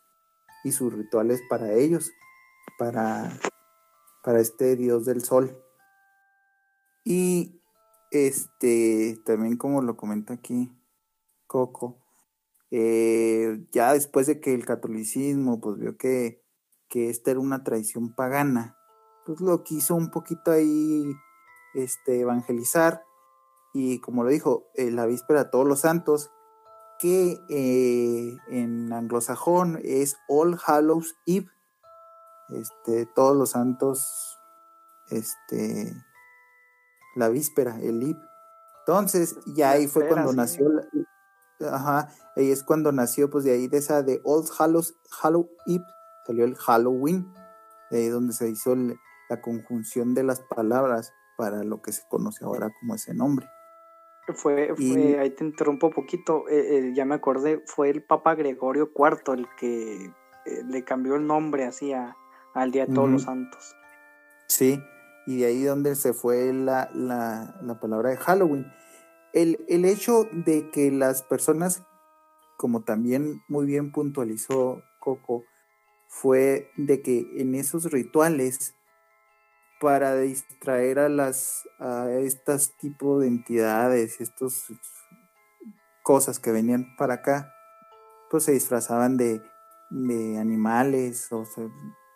y sus rituales para ellos, para, para este dios del sol. Y este, también como lo comenta aquí Coco, eh, ya después de que el catolicismo pues vio que, que esta era una tradición pagana, pues lo quiso un poquito ahí este, evangelizar y como lo dijo, eh, la víspera de todos los santos, que eh, en anglosajón es All Hallows Eve, este, todos los santos, este, la víspera, el Eve. Entonces, ya ahí fue cuando nació, la- ajá, ahí es cuando nació, pues de ahí de esa de All Hallows, Hallow Eve, salió el Halloween, de ahí donde se hizo el- la conjunción de las palabras para lo que se conoce ahora como ese nombre. Fue, fue, Y- ahí te interrumpo un poquito, eh, eh, ya me acordé, fue el Papa Gregorio IV el que eh, le cambió el nombre así a- al Día de Todos los. Santos. Sí, y de ahí donde se fue la, la, la palabra de Halloween. El, el hecho de que las personas, como también muy bien puntualizó Coco, fue de que en esos rituales, para distraer a las a estas tipos de entidades, estas cosas que venían para acá, pues se disfrazaban de, de animales o se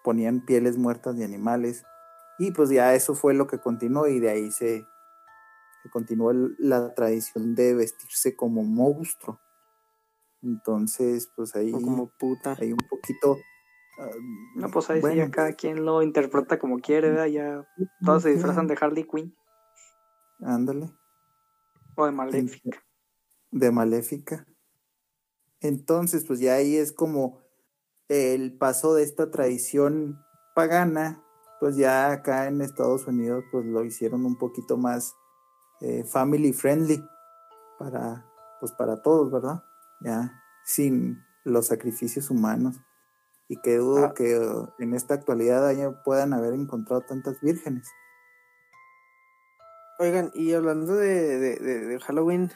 ponían pieles muertas de animales y pues ya eso fue lo que continuó y de ahí se, se continuó la tradición de vestirse como monstruo. Entonces, pues ahí, O como puta. ahí un poquito... ah, No, pues ahí sí, bueno, ya cada quien lo interpreta como quiere, ¿verdad? Ya todos se disfrazan de Harley Quinn Ándale. o de Maléfica. de Maléfica. Entonces, pues ya ahí es como el paso de esta tradición pagana, pues ya acá en Estados Unidos, pues lo hicieron un poquito más eh, family friendly para, pues para todos, ¿verdad? Ya sin los sacrificios humanos. Y que dudo Ah. que eh, en esta actualidad haya- puedan haber encontrado tantas vírgenes. Oigan, y hablando de, de, de- de Halloween,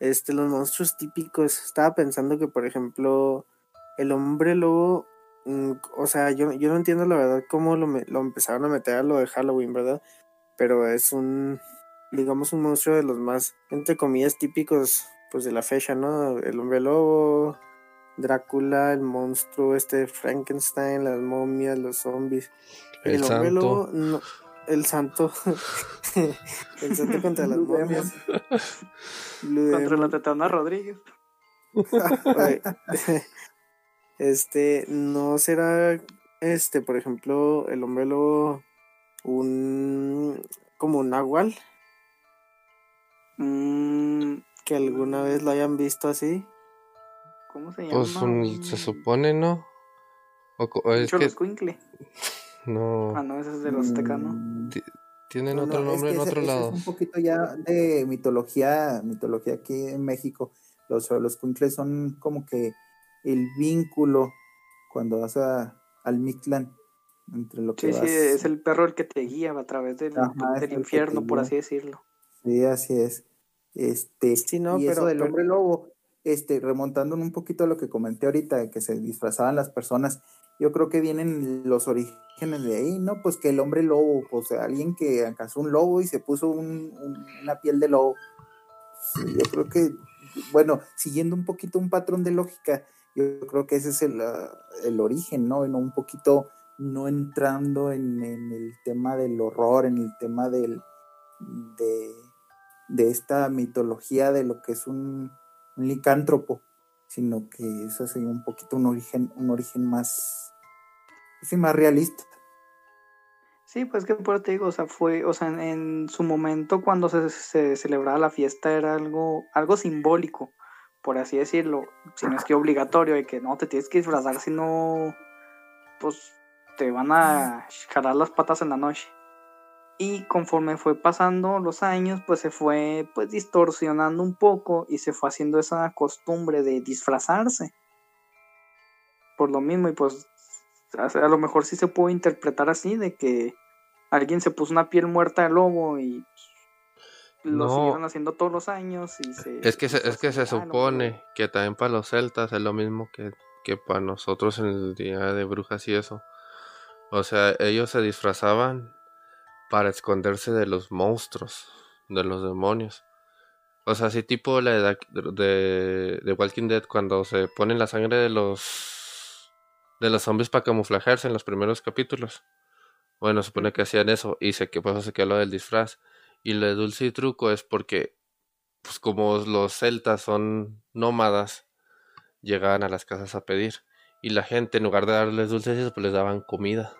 este, los monstruos típicos, estaba pensando que, por ejemplo, el hombre lobo, o sea, yo, yo no entiendo la verdad cómo lo, me- lo empezaron a meter a lo de Halloween, ¿verdad? Pero es un, digamos, un monstruo de los más, entre comillas, típicos, pues de la fecha, ¿no? El hombre lobo, Drácula, el monstruo, este Frankenstein, las momias, los zombies. El hombre santo. lobo, no, el santo. [laughs] el santo contra las momias. Contra la Tetana Rodríguez. [laughs] Este, ¿no será, este, por ejemplo, el hombre lobo un, como un nahual? Mm, Que alguna vez lo hayan visto así. ¿Cómo se llama? Pues un- se supone, ¿no? O, o es que [laughs] no. Ah, no, ese es de los tecanos. Mm, Tienen No, otro no, es nombre que en ese- otro lado. Es un poquito ya de mitología, mitología aquí en México. Los, los cuincles son como que el vínculo cuando vas a, al Mictlán, entre lo que Sí, sí, vas. es el perro el que te guía a través del, Ajá, del infierno, por así decirlo. Sí, así es. Este, Sí, no, y eso pero- del pero- hombre lobo, este, remontando un poquito a lo que comenté ahorita, de que se disfrazaban las personas, yo creo que vienen los orígenes de ahí, ¿no? Pues que el hombre lobo, pues alguien que cazó un lobo y se puso un- un- una piel de lobo. Sí, yo creo que, bueno, siguiendo un poquito un patrón de lógica, yo creo que ese es el, ah, el origen, ¿no? En un poquito no entrando en, en el tema del horror, en el tema del, de, de esta mitología de lo que es un, licántropo, sino que eso sería un poquito un origen, un origen más, sí, más realista. Sí, pues que por te digo, o sea, fue, o sea, en, en su momento cuando se, se celebraba la fiesta era algo, algo simbólico, por así decirlo, si no es que obligatorio, de que no te tienes que disfrazar, si no, pues te van a jalar las patas en la noche. Y conforme fue pasando los años, pues se fue pues distorsionando un poco y se fue haciendo esa costumbre de disfrazarse. Por lo mismo, y pues a lo mejor sí se puede interpretar así, de que alguien se puso una piel muerta de lobo y pues, lo No. siguieron haciendo todos los años y se... Es que se, es que se pues, ah, supone que también para los celtas es lo mismo que, que para nosotros en el día de brujas y eso. O sea, ellos se disfrazaban para esconderse de los monstruos, de los demonios. O sea, así tipo la edad de, de Walking Dead cuando se ponen la sangre de los de los zombies para camuflajearse en los primeros capítulos. Bueno, se supone que hacían eso y se que por eso se quedó lo del disfraz. Y lo dulce y truco es porque pues como los celtas son nómadas, llegaban a las casas a pedir. Y la gente, en lugar de darles dulces, pues les daban comida.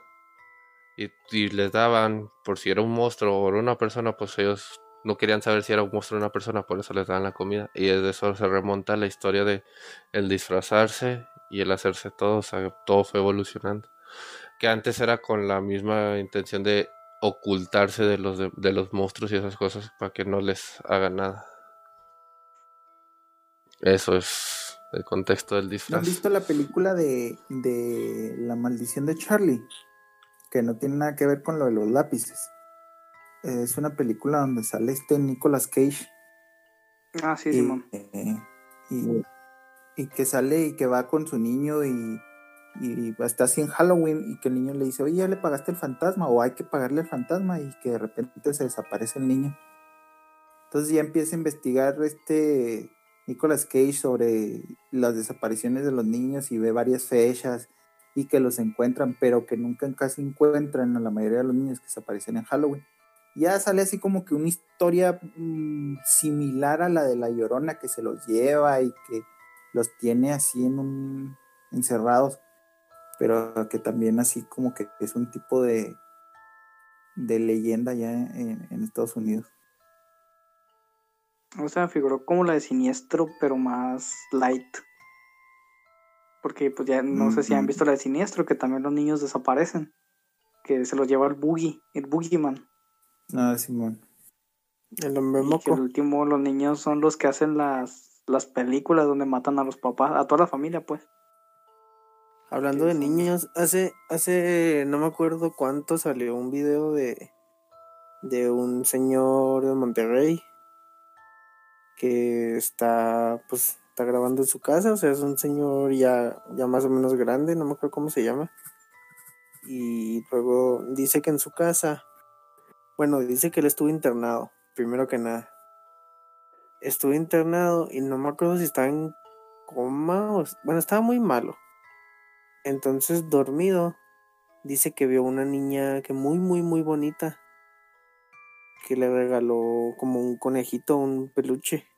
Y, y les daban, por si era un monstruo o una persona, pues ellos no querían saber si era un monstruo o una persona, por eso les daban la comida. Y de eso se remonta la historia de el disfrazarse y el hacerse todo, o sea, todo fue evolucionando. Que antes era con la misma intención de ocultarse de los, de, de los monstruos y esas cosas para que no les hagan nada. Eso es el contexto del ¿No disfraz. han visto la película de, de La maldición de Charlie? Que no tiene nada que ver con lo de los lápices. Es una película donde sale este Nicolas Cage. Ah, sí, y, Simón. eh, y, y que sale y que va con su niño y, y está así en Halloween y que el niño le dice, oye, ya le pagaste el fantasma o hay que pagarle el fantasma y que de repente se desaparece el niño. Entonces ya empieza a investigar este Nicolas Cage sobre las desapariciones de los niños y ve varias fechas y que los encuentran, pero que nunca casi encuentran a la mayoría de los niños que desaparecen en Halloween. Ya sale así como que una historia mmm, similar a la de la Llorona que se los lleva y que los tiene así en un encerrados, pero que también así como que es un tipo de de leyenda ya en, en Estados Unidos. O sea, figuró como la de Siniestro, pero más light. Porque pues ya no sé si han visto la de Siniestro, que también los niños desaparecen. Que se los lleva el Boogie, el Boogeyman. Ah, Simón. El hombre Y que moco. el último, los niños son los que hacen las, las películas donde matan a los papás, a toda la familia, pues. Hablando de niños, hace, hace, no me acuerdo cuánto salió un video de, de un señor de Monterrey que está, pues, está grabando en su casa, o sea, es un señor ya, ya más o menos grande, no me acuerdo cómo se llama. Y luego dice que en su casa, bueno, dice que él estuvo internado, primero que nada. Estuvo internado y no me acuerdo si estaba en coma o, bueno, estaba muy malo. Entonces, dormido, dice que vio una niña que muy, muy, muy bonita. Que le regaló como un conejito, un peluche.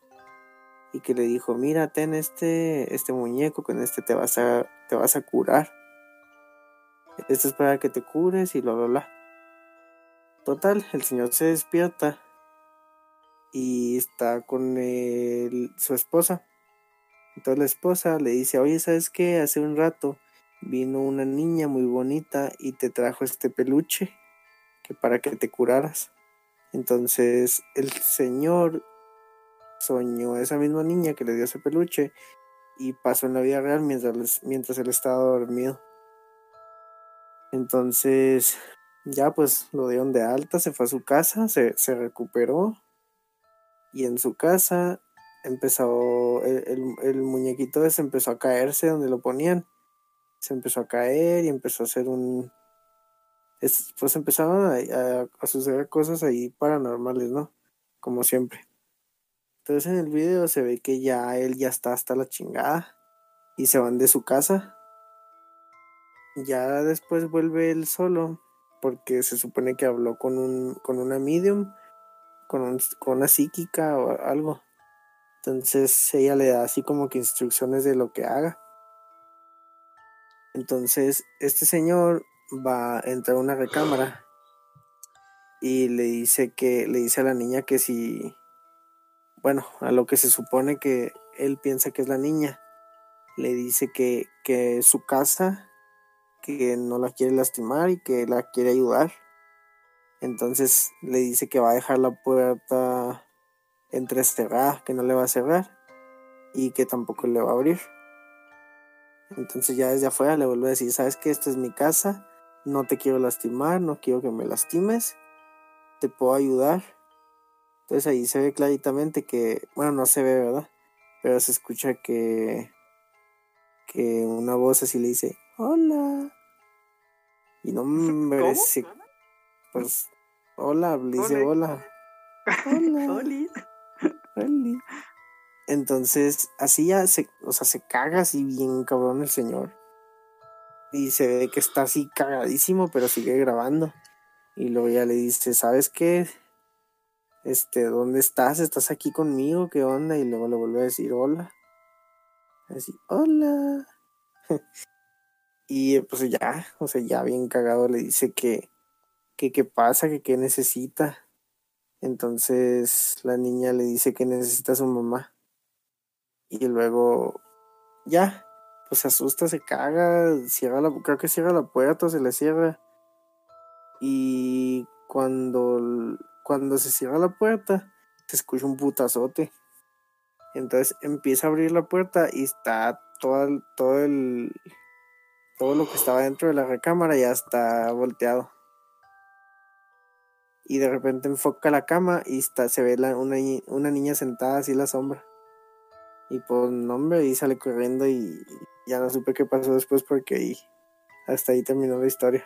Y que le dijo, mira, ten este, este muñeco, con este te vas a, te vas a curar. Esto es para que te cures y bla, bla, bla. Total, el señor se despierta y está con su esposa. Entonces la esposa le dice, oye, ¿sabes qué? Hace un rato vino una niña muy bonita y te trajo este peluche que para que te curaras. Entonces el señor soñó a esa misma niña que le dio ese peluche y pasó en la vida real mientras, mientras él estaba dormido. Entonces, ya pues lo dieron de alta, se fue a su casa, se, se recuperó y en su casa empezó, el, el, muñequito ese empezó a caerse donde lo ponían. Se empezó a caer y empezó a hacer un... pues empezaron a, suceder cosas ahí paranormales, ¿no? Como siempre. Entonces en el video se ve que ya él ya está hasta la chingada y se van de su casa. Ya después vuelve él solo porque se supone que habló con un con una medium, con, con una psíquica o algo. Entonces ella le da así como que instrucciones de lo que haga. Entonces este señor va a entrar a una recámara y le dice que le dice a la niña que si bueno, a lo que se supone que él piensa que es la niña. Le dice que, que su casa, que no la quiere lastimar y que la quiere ayudar. Entonces le dice que va a dejar la puerta entrecerrada, que no le va a cerrar y que tampoco le va a abrir. Entonces ya desde afuera le vuelve a decir, sabes que esta es mi casa, no te quiero lastimar, no quiero que me lastimes, te puedo ayudar entonces ahí se ve claritamente que, bueno, no se ve, ¿verdad? Pero se escucha que, que una voz así le dice, hola. Y no me parece, pues, hola, le dice hola. Hola. [laughs] Hola. Entonces, así ya se, o sea, se caga así bien cabrón el señor. Y se ve que está así cagadísimo, pero sigue grabando. Y luego ya le dice, ¿sabes qué? este, ¿dónde estás? ¿Estás aquí conmigo? ¿Qué onda? Y luego le vuelve a decir hola. Así, hola. [laughs] y pues ya, o sea, ya bien cagado le dice que, que qué pasa, que qué necesita. Entonces la niña le dice que necesita a su mamá. Y luego, ya, pues se asusta, se caga, cierra la, creo que cierra la puerta, se le cierra. Y cuando cuando se cierra la puerta, se escucha un putazote. Entonces empieza a abrir la puerta y está todo todo el todo lo que estaba dentro de la recámara ya está volteado. Y de repente enfoca la cama y está, se ve la, una, una niña sentada así la sombra. Y pues no hombre, y sale corriendo y ya no supe qué pasó después porque ahí hasta ahí terminó la historia.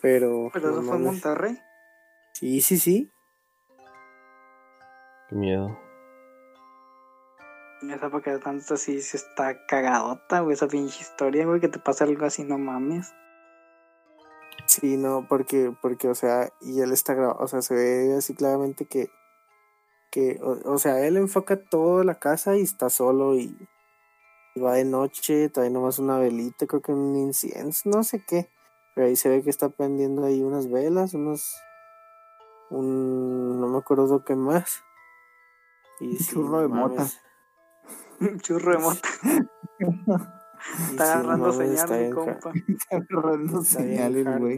Pero. Pero eso fue en Monterrey. Sí, sí, sí. Qué miedo. Esa porque tanto así se está cagadota, güey, esa pinche historia, güey, que te pasa algo así, no mames. Sí, no, porque, porque, o sea, y él está grabado, o sea, se ve así claramente que, que, o, sea, él enfoca toda la casa y está solo y, y, va de noche, trae nomás una velita, creo que un incienso, no sé qué, pero ahí se ve que está prendiendo ahí unas velas, unos, un no me acuerdo qué más. Y churro de mota. [laughs] Un churro de mota. Está agarrando señal, mi compa. Está agarrando señal, el güey.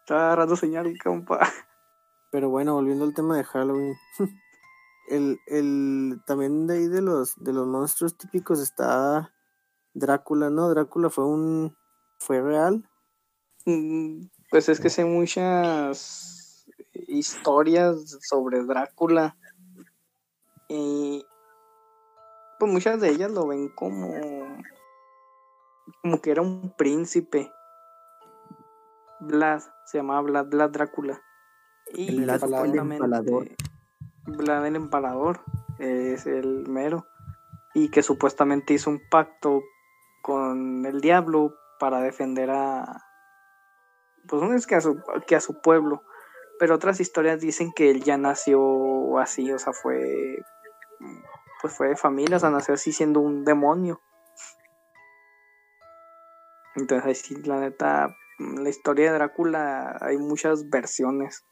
Está agarrando señal, compa. Pero bueno, volviendo al tema de Halloween. [laughs] el, el, también de ahí de los, de los monstruos típicos está Drácula, ¿no? Drácula fue un. fue real. Mm, pues es que sé muchas historias sobre Drácula y pues muchas de ellas lo ven como como que era un príncipe Vlad se llamaba Vlad, Vlad Drácula y Vlad, el empalador Vlad el empalador es el mero y que supuestamente hizo un pacto con el diablo para defender a pues no es que a su, que a su pueblo pero otras historias dicen que él ya nació así, o sea, fue pues fue de familia, o sea, nació así siendo un demonio. Entonces, sí, la neta, la historia de Drácula hay muchas versiones.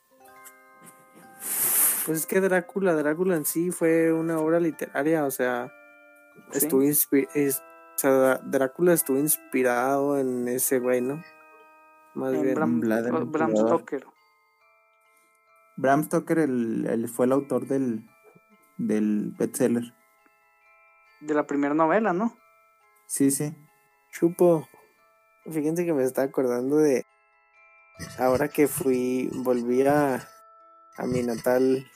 Pues es que Drácula, Drácula en sí fue una obra literaria, o sea, estuvo o sea, Drácula estuvo inspirado en ese güey, ¿no? Más bien Bram, Bram Stoker. Bram Stoker el, el- fue el autor del, del bestseller. De la primera novela, ¿no? Sí, sí. Chupo. Fíjense que me está acordando de. Ahora que fui. Volví a. A mi natal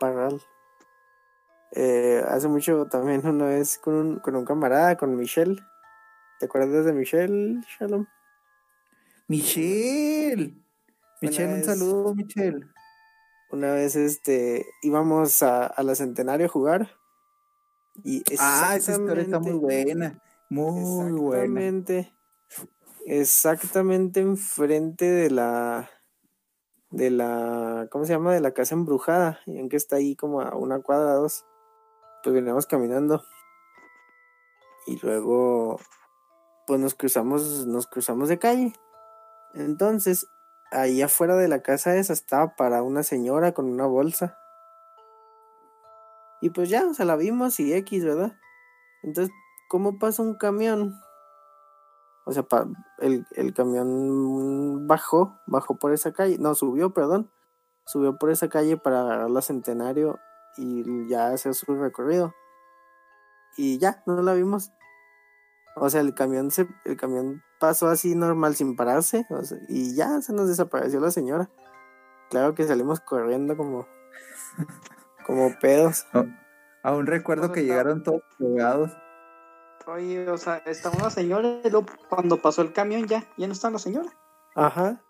Parral. Eh, hace mucho también una vez con un, con un camarada, con Michelle. ¿Te acuerdas de Michelle, Shalom? Michelle. Michelle, un saludo, Michelle. Una vez este íbamos a, a la Centenario a jugar. Y Ah, esa historia está muy buena. Muy buena. Exactamente. Exactamente enfrente de la. De la. ¿Cómo se llama? De la casa embrujada. Y en que está ahí como a una cuadra, dos. Pues veníamos caminando. Y luego. Pues nos cruzamos. Nos cruzamos de calle. Entonces. Ahí afuera de la casa esa estaba para una señora con una bolsa. Y pues ya, o sea, la vimos y X, ¿verdad? Entonces, ¿cómo pasa un camión? O sea, pa- el, el camión bajó, bajó por esa calle, no, subió, perdón, subió por esa calle para agarrar la Centenario y ya hacer su recorrido. Y ya, no la vimos. O sea, el camión se, el camión pasó así normal sin pararse, o sea, y ya se nos desapareció la señora. Claro que salimos corriendo como, como pedos. [laughs] Aún recuerdo que llegaron todos drogados. Oye, o sea, estaba una señora y luego cuando pasó el camión ya, ya no está la señora. Ajá.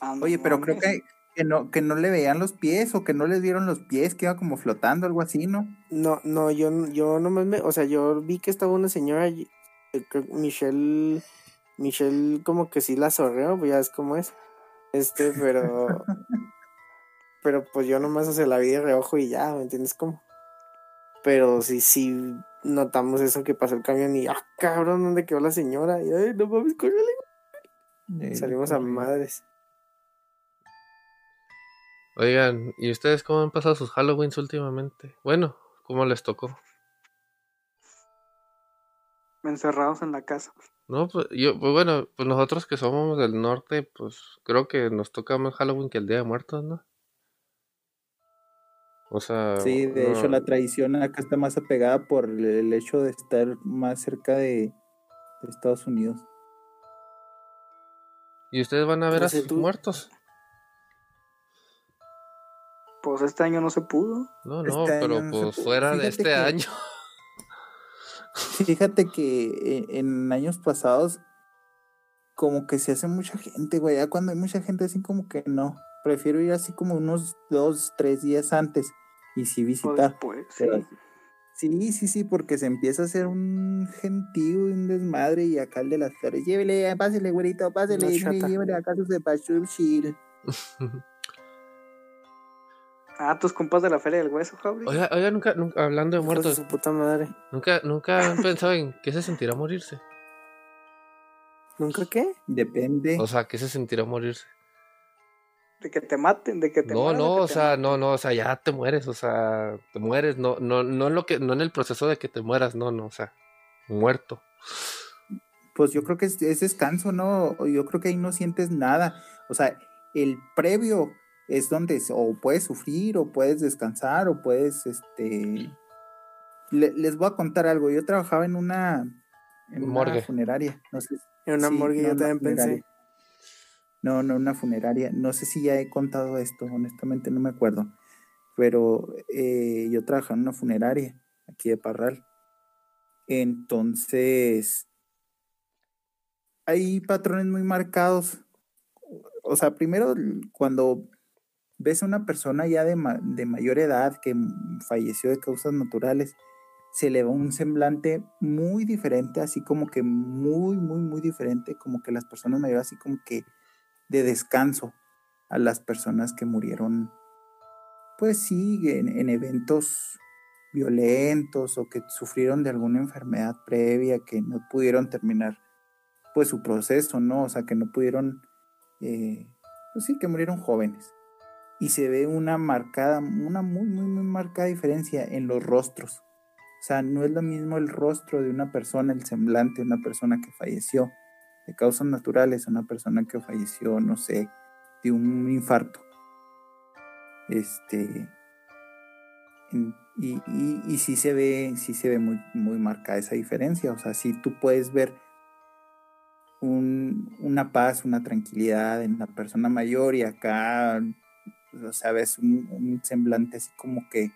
Ah, no Oye, pero creo que, que no, que no le veían los pies o que no les vieron los pies, que iba como flotando, algo así, ¿no? No, no, yo, yo nomás me, o sea, yo vi que estaba una señora, y- eh, creo que Michelle, Michelle como que sí la sorreó, pues ya es como es, este, pero, [laughs] pero pues yo nomás, o sea, la vi de reojo y ya, ¿me entiendes cómo? Pero sí, sí notamos eso que pasó el camión y, ah, cabrón, ¿dónde quedó la señora? Y, ay, no mames, córrele. Salimos a madres. Oigan, ¿y ustedes cómo han pasado sus Halloweens últimamente? Bueno, ¿cómo les tocó? encerrados en la casa. No, pues yo, pues bueno, pues nosotros que somos del norte, pues creo que nos toca más Halloween que el Día de Muertos, ¿no? O sea, Sí, de no- hecho la tradición acá está más apegada por el- hecho de estar más cerca de, de Estados Unidos. ¿Y ustedes van a ver No a sus tú- muertos? Pues este año no se pudo. No, no, Este pero no pues fuera de este que- año. [laughs] Fíjate que eh, en años pasados como que se hace mucha gente, güey. Ya cuando hay mucha gente así como que no. Prefiero ir así como unos dos, tres días antes y sí O visitar. después, sí. pero- Sí, sí, sí, porque se empieza a hacer un gentío y un desmadre y acá el de las flores. Llévele, pásele, güerito, pásele, llévele acá sus de Pachurchil. Ah, tus compas de la Feria del Hueso, Javi. Oiga, oiga, nunca, nunca, hablando de muertos, su puta madre. nunca, nunca han pensado en qué se sentirá morirse. ¿Nunca qué? Depende. O sea, ¿qué se sentirá morirse? De que te maten, de que te No, mueras, no, o sea, maten. no, no, o sea, ya te mueres, o sea, te mueres, no, no, no en lo que, no en el proceso de que te mueras, no, no, o sea, muerto. pues yo creo que es, es descanso, ¿no? Yo creo que ahí no sientes nada. O sea, el previo es donde o puedes sufrir, o puedes descansar, o puedes, este... Le- les voy a contar algo. Yo trabajaba en una, en una Morgue. funeraria. No sé, En una Sí, morgue no, yo una también pensé. No, no, una funeraria. No sé si ya he contado esto, honestamente no me acuerdo. Pero eh, yo trabajaba en una funeraria aquí de Parral. Entonces, hay patrones muy marcados. O sea, primero, cuando ves a una persona ya de, de mayor edad que falleció de causas naturales, se le va un semblante muy diferente, así como que muy, muy, muy diferente, como que las personas mayores, así como que de descanso a las personas que murieron, pues sí, en, en eventos violentos o que sufrieron de alguna enfermedad previa, que no pudieron terminar pues su proceso, ¿no? O sea, que no pudieron, eh, pues sí, que murieron jóvenes. Y se ve una marcada, una muy, muy, muy marcada diferencia en los rostros. O sea, no es lo mismo el rostro de una persona, el semblante de una persona que falleció de causas naturales, una persona que falleció, no sé, de un infarto. Este. Y, y, y, sí se ve, sí se ve muy, muy marcada esa diferencia. O sea, sí tú puedes ver un, una paz, una tranquilidad en la persona mayor y acá, o sea, ves un, un semblante así como que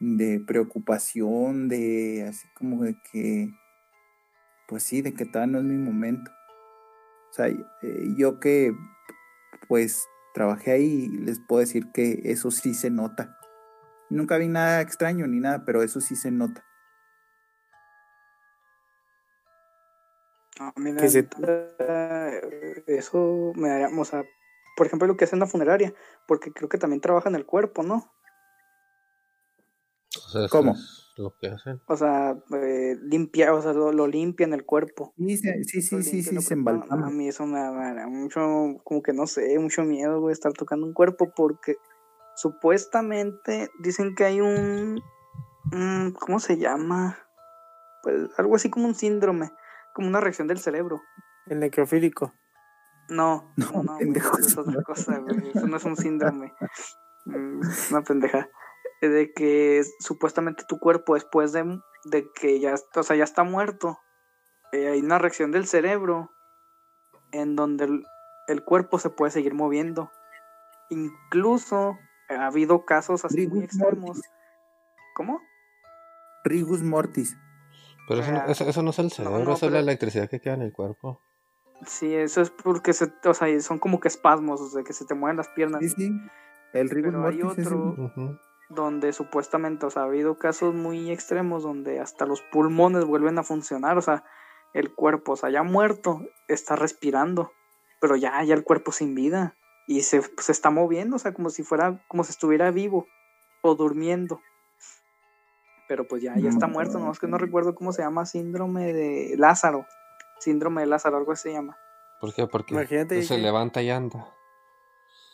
de preocupación, de así como de que, pues sí, de que todavía no es mi momento. O sea, eh, yo que pues trabajé ahí, les puedo decir que eso sí se nota. Nunca vi nada extraño ni nada, pero eso sí se nota. Ah, mira, eso me daría, o sea, por ejemplo, lo que hace en la funeraria, porque creo que también trabaja en el cuerpo, ¿no? ¿Cómo? Lo que hacen. O sea, eh, limpia, o sea, lo, lo limpia en el cuerpo. Sí, sí, sí, sí, sí, sí se embalsama. A mí eso me, da mucho, como que no sé, mucho miedo, güey, estar tocando un cuerpo porque supuestamente dicen que hay un, ¿cómo se llama? Pues algo así como un síndrome, como una reacción del cerebro. El necrofílico. No, no, no, eso es otra cosa, güey. Eso no es un síndrome. Mm, es una pendeja de que supuestamente tu cuerpo después de, de que ya, o sea, ya está muerto, eh, hay una reacción del cerebro en donde el, el, cuerpo se puede seguir moviendo. Incluso ha habido casos así muy extremos. ¿Cómo? Rigus mortis. Pero eso, no, eso, eso no es el cerebro, no, no, eso es la electricidad que queda en el cuerpo. Sí, eso es porque se, o sea, son como que espasmos, o sea, que se te mueven las piernas. Sí, sí. El mortis hay otro, es el... uh -huh donde supuestamente, o sea, ha habido casos muy extremos donde hasta los pulmones vuelven a funcionar, o sea, el cuerpo, o sea, ya muerto, está respirando, pero ya, ya el cuerpo sin vida y se, se está moviendo, o sea, como si fuera, como si estuviera vivo o durmiendo. Pero pues ya, ya está muerto, no es que no recuerdo cómo se llama, síndrome de Lázaro, síndrome de Lázaro, algo así se llama. ¿Por qué? Porque Imagínate se que... levanta y anda.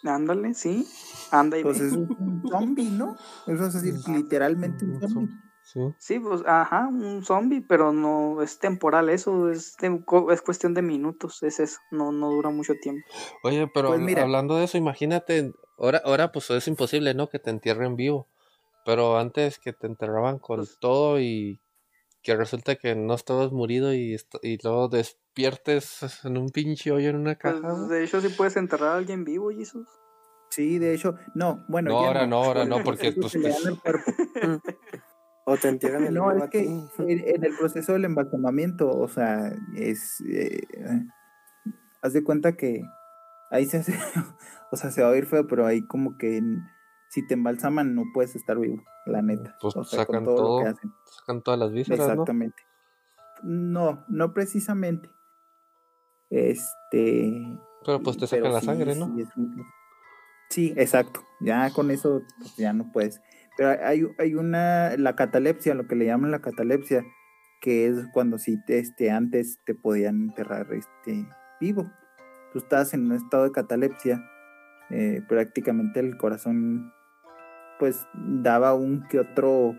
Ándale, sí. Anda y Pues es [laughs] un zombie, ¿no? Eso es decir, literalmente un zombie. Sí. sí, pues, ajá, un zombie, pero no es temporal, eso es, es cuestión de minutos, es eso, no, no dura mucho tiempo. Oye, pero pues mira, hablando de eso, imagínate, ahora, ahora pues es imposible, ¿no? Que te entierren vivo, pero antes que te enterraban con pues, todo y que resulta que no estabas murido y, y luego despiertes en un pinche hoyo en una caja. Pues, de hecho, sí puedes enterrar a alguien vivo, Jesús. Sí, de hecho, no, bueno. No, ahora no, ahora no, [laughs] porque pues, pues... [laughs] o te entierran el No, es que [laughs] en, en, el proceso del embalsamamiento, o sea, es. Eh, haz de cuenta que ahí se hace. o sea, se va a oír feo, pero ahí como que si te embalsaman no puedes estar vivo, la neta. Pues o sea, sacan todo, todo, lo que hacen. sacan todas las vísceras, Exactamente. ¿no? no, no precisamente. Este. Pero pues te sacan la sí, sangre, ¿no? Sí, un... sí, exacto. Ya con eso pues, ya no puedes. Pero hay, hay una, la catalepsia, lo que le llaman la catalepsia, que es cuando si te, este, antes te podían enterrar este, vivo. Tú estás en un estado de catalepsia, eh, prácticamente el corazón pues daba un que otro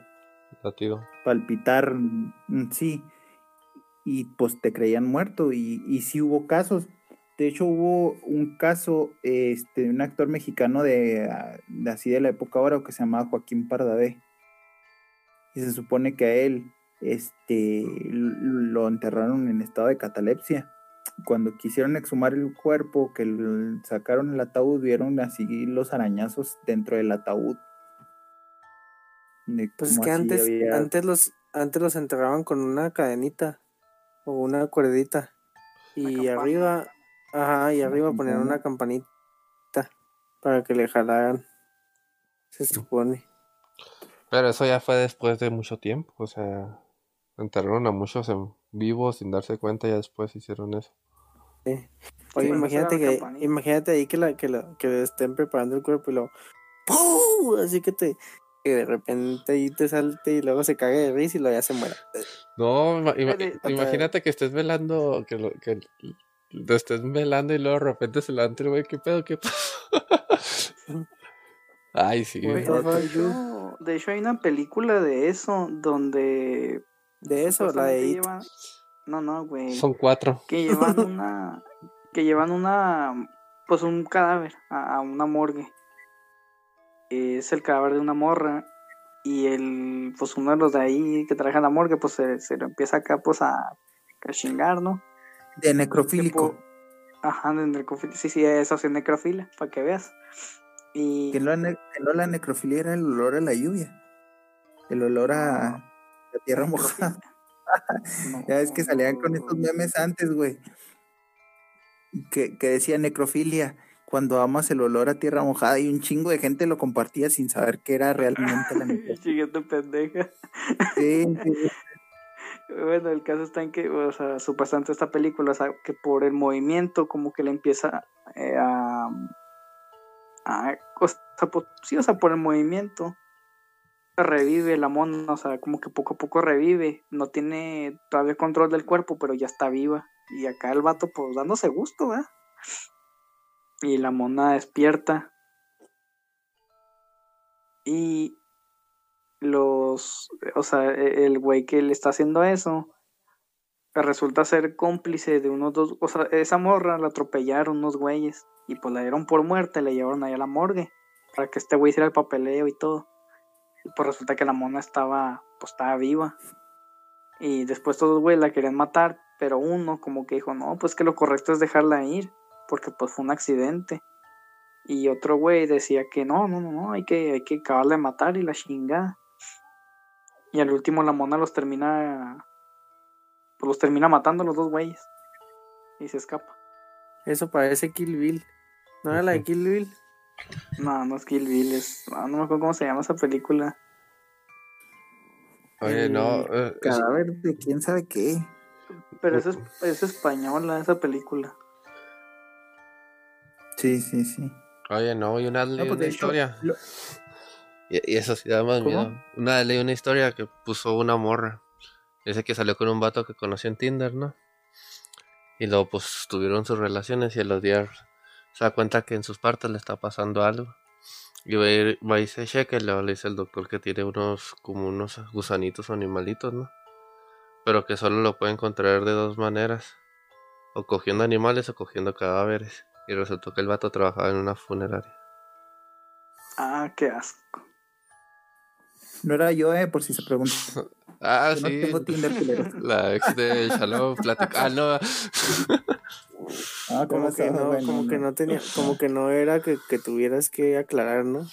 latido. palpitar sí y pues te creían muerto y, y sí hubo casos. De hecho hubo un caso este, de un actor mexicano de, de así de la época ahora que se llamaba Joaquín Pardavé. Y se supone que a él este lo enterraron en estado de catalepsia. Cuando quisieron exhumar el cuerpo que sacaron el ataúd vieron así los arañazos dentro del ataúd de pues es que antes, había... antes los antes los enterraban con una cadenita o una cuerdita y arriba ajá y arriba ponían una campanita para que le jalaran se supone pero eso ya fue después de mucho tiempo o sea enterraron a muchos en vivo sin darse cuenta y ya después hicieron eso sí. Oye, sí, imagínate que campanita. imagínate ahí que la que la que estén preparando el cuerpo y lo ¡pum! así que te que de repente ahí te salte y luego se cague de risa y luego ya se muera. No, ima imagínate que estés velando, que, lo, que lo estés velando y luego de repente se levanta el güey, ¿qué pedo? ¿Qué pasó? [laughs] Ay, sí. Wey, de, hecho, de, hecho, hay una película de eso, donde... De eso, la de llevan... No, no, güey. Son cuatro. Que llevan [laughs] una... que llevan una... Pues un cadáver a, a una morgue es el cadáver de una morra y el, pues uno de los de ahí que trabaja en la morgue, pues se, se lo empieza acá pues a, a chingar, ¿no? De necrofílico. Tipo- Ajá, de necrofilia. Sí, sí, eso sí, necrofilia, para que veas. Y Que no, la la necrofilia era el olor a la lluvia. El olor a la tierra mojada. [laughs] no, Ya ves que salían con estos memes antes, güey. Que, que decía necrofilia. Cuando amas el olor a tierra mojada y un chingo de gente lo compartía sin saber que era realmente la. [laughs] Siguiente pendeja. Sí, sí. Bueno, el caso está en que, o sea, supuestamente esta película, o sea, que por el movimiento, como que le empieza eh, a. a o sea, po- sí, o sea, por el movimiento, revive la mona, o sea, como que poco a poco revive. No tiene todavía control del cuerpo, pero ya está viva. Y acá el vato, pues dándose gusto, ¿verdad? Y la mona despierta. Y los, o sea, e- el güey que le está haciendo eso resulta ser cómplice de unos dos, o sea, esa morra la atropellaron unos güeyes y pues la dieron por muerta y la llevaron ahí a la morgue para que este güey hiciera el papeleo y todo. Y pues resulta que la mona estaba, pues estaba viva. Y después todos güeyes la querían matar, pero uno como que dijo, no, pues que lo correcto es dejarla ir, porque pues fue un accidente. Y otro güey decía que no, no, no, no, hay que, hay que acabarla de matar y la chingada. Y al último la mona los termina. Pues los termina matando los dos güeyes. Y se escapa. Eso parece Kill Bill. ¿No era la de. Kill Bill? No, no es Kill Bill, es. ah, no me acuerdo cómo se llama esa película. Oye, El no. eh, Cadáver de quién sabe qué. Pero es, es, es española esa película. Sí, sí, sí. oye, no, y una, leí pues, una hecho, historia. lo- Y, y eso sí da más ¿Cómo? miedo. Una leí una historia que puso una morra. Dice que salió con un vato que conoció en Tinder, ¿no? Y luego pues tuvieron sus relaciones y a los días se da cuenta que en sus partes le está pasando algo. Y va, a ir- va y se checa y luego le dice el doctor que tiene unos como unos gusanitos o animalitos, ¿no? Pero que solo lo pueden contraer de dos maneras. O cogiendo animales o cogiendo cadáveres. Y resultó que el vato trabajaba en una funeraria. Ah, qué asco. No era yo, eh, por si se pregunta. [laughs] Ah, Yo no sí. tengo Tinder, culeros. [laughs] La ex de Shalom platica. Ah, no. [laughs] Ah, ¿cómo Como que no, Bueno, como que no tenía, como que no era que, que tuvieras que aclarar, ¿no?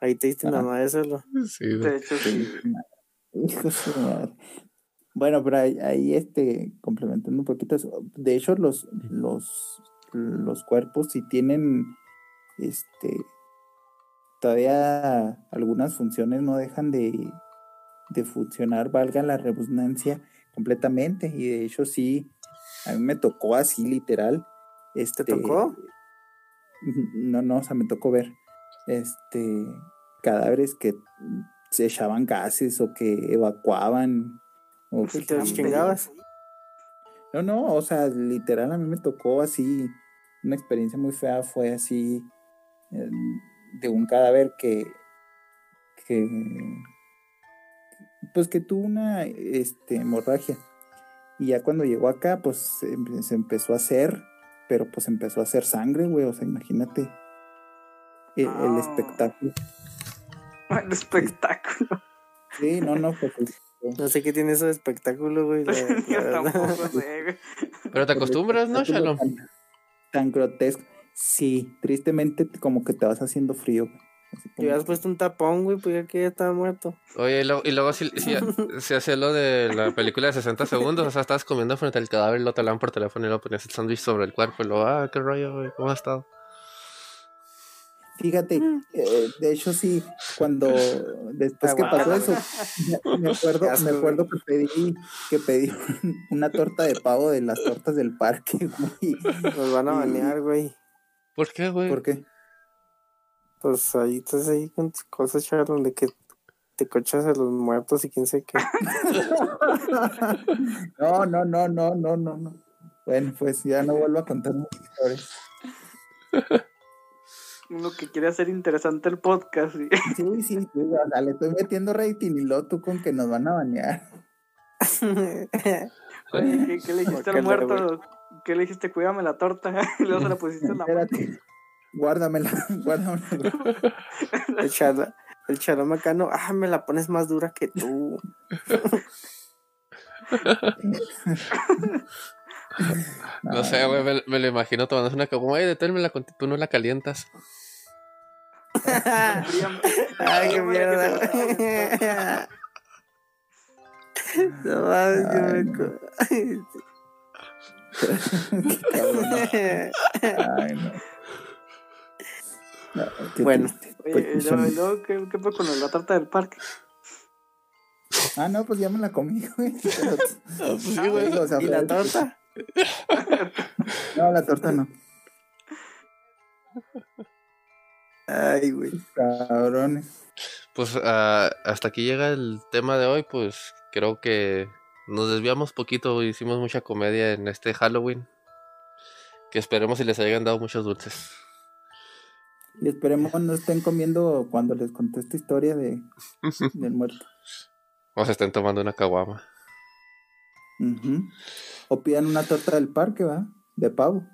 Ahí te diste nada más de hacerlo. Sí, De hecho, sí. Hijo de su madre. Bueno, pero ahí, ahí, este, complementando un poquito eso. De hecho, los, los, los cuerpos si tienen, este, todavía algunas funciones no dejan de, de funcionar, valga la redundancia, completamente. Y de hecho, sí, a mí me tocó así, literal. Este, tocó? [laughs] No, no, o sea, me tocó ver, este, cadáveres que se echaban gases o que evacuaban. O ¿Y que- te los chingabas? No, no, o sea, literal a mí me tocó así, una experiencia muy fea fue así, eh, de un cadáver que, que, pues que tuvo una, este, hemorragia. Y ya cuando llegó acá, pues se, empe- se empezó a hacer, pero pues empezó a hacer sangre, güey, o sea, imagínate el, el Ah. espectáculo. [laughs] El espectáculo. Sí, no, no, pues No sé qué tiene eso de espectáculo, güey. la- [laughs] tampoco sé, [laughs] güey. Pero te acostumbras, ¿no, Shalom? Tan, tan grotesco. Sí, tristemente como que te vas haciendo frío. güey. Te hubieras puesto un tapón, güey, pues ya que ya estaba muerto. Oye, y luego, y luego si, si, [laughs] si hacía lo de la película de 60 segundos, o sea, estabas comiendo frente al cadáver y lo te por teléfono y lo ponías el sándwich sobre el cuerpo y luego, ah, qué rollo, güey, ¿cómo has estado? Fíjate, Mm. eh, de hecho sí, cuando [laughs] después que pasó eso, me- [laughs] acuerdo, me acuerdo que pedí, que pedí una torta de pavo de las tortas del parque, [laughs] güey. Nos van a banear, güey. ¿Por qué, güey? ¿Por qué? Pues ahí estás ahí con tus cosas, Charlon, de que te cochas a los muertos y quién sé qué. No, no, no, no, no, no, no. Bueno, pues ya no vuelvo a contar más historias. Uno que quiere hacer interesante el podcast. y- [laughs] Sí, sí, sí, o sea, le estoy metiendo rating y luego tú con que nos van a bañar. [laughs] Oye, ¿qué, qué le dijiste al muerto? ¿Qué le dijiste? Cuídame la torta. [laughs] y luego se la pusiste en la mano. Espérate. Guárdamela, guárdamela. El chalo, el chalo macano, ah, me la pones más dura que tú. [laughs] No sé, güey, me, me lo imagino tomando una caguama. Ay, deténmela, con- tú no la calientas. Ay, qué mierda. güey. No mames, co- Ay, no. No, qué Bueno. Oye, Pues, luego, ¿qué, qué fue con la tarta del parque? Ah, no, pues ya me la comí, güey. [laughs] Pero- sí, güey. o sea, ¿Y la pero- torta? No, la torta no. Ay, güey. Cabrones. Pues ah, hasta aquí llega el tema de hoy, pues creo que nos desviamos poquito, hicimos mucha comedia en este Halloween. Que esperemos y les hayan dado muchos dulces. Y esperemos no estén comiendo cuando les conté esta historia de, [laughs] del muerto. O se estén tomando una caguama. Ujú. O pidan una torta del parque, ¿va? De pavo.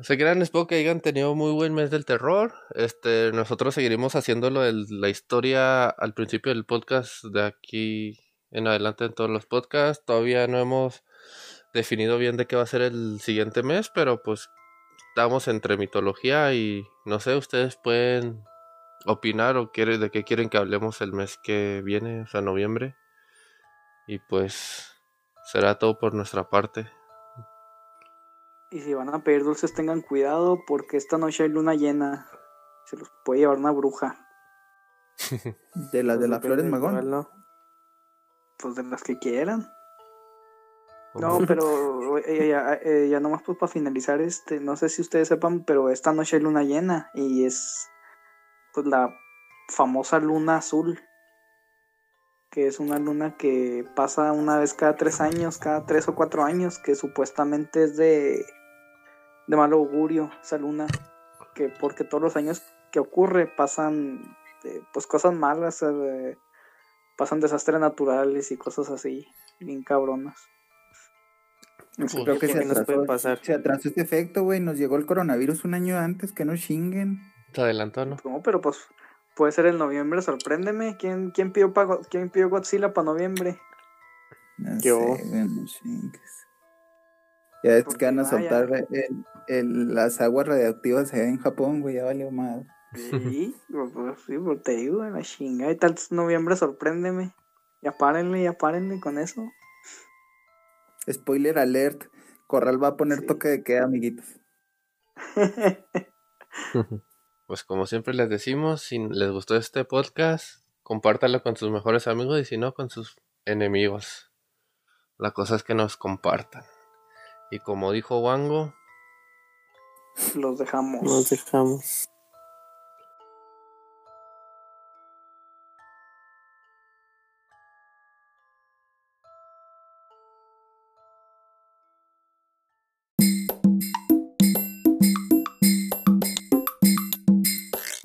Se crean, espero que hayan tenido muy buen mes del terror. Este, nosotros seguiremos haciéndolo el- la historia al principio del podcast de aquí en adelante en todos los podcasts. Todavía no hemos definido bien de qué va a ser el siguiente mes, pero pues estamos entre mitología y no sé, ustedes pueden opinar o de qué quieren que hablemos el mes que viene, o sea, noviembre. Y pues será todo por nuestra parte. Y si van a pedir dulces, tengan cuidado porque esta noche hay luna llena. Se los puede llevar una bruja. [laughs] De las de Pues las flores magón. Pues de las que quieran. No, pero eh, ya, eh, ya nomás pues para finalizar, este, no sé si ustedes sepan, pero esta noche hay luna llena y es pues la famosa luna azul, que es una luna que pasa una vez cada tres años, cada tres o cuatro años, que supuestamente es de, de mal augurio esa luna, que porque todos los años que ocurre pasan eh, pues cosas malas, eh, pasan desastres naturales y cosas así, bien cabronas. Pues, Creo que ¿Qué se nos puede atrasó, pasar? se atrasó este efecto, güey. Nos llegó el coronavirus un año antes, que no chinguen. Se adelantó, ¿no? No, pero pues puede ser el noviembre, sorpréndeme. ¿Quién, quién, pidió, pa- quién pidió Godzilla para noviembre? No Yo. sé. Ya es Porque que van a soltar el- el- las aguas radiactivas allá en Japón, güey. Ya valió más. Sí, [laughs] pues, pues, sí, pues te digo, la chinga. Y tal noviembre, sorpréndeme. Ya párenle, ya párenle con eso. Spoiler alert. Corral va a poner Sí. toque de queda, amiguitos. [laughs] Pues como siempre les decimos, si les gustó este podcast, compártalo con sus mejores amigos y si no, con sus enemigos. La cosa es que nos compartan. Y como dijo Wango, Los dejamos. Nos dejamos.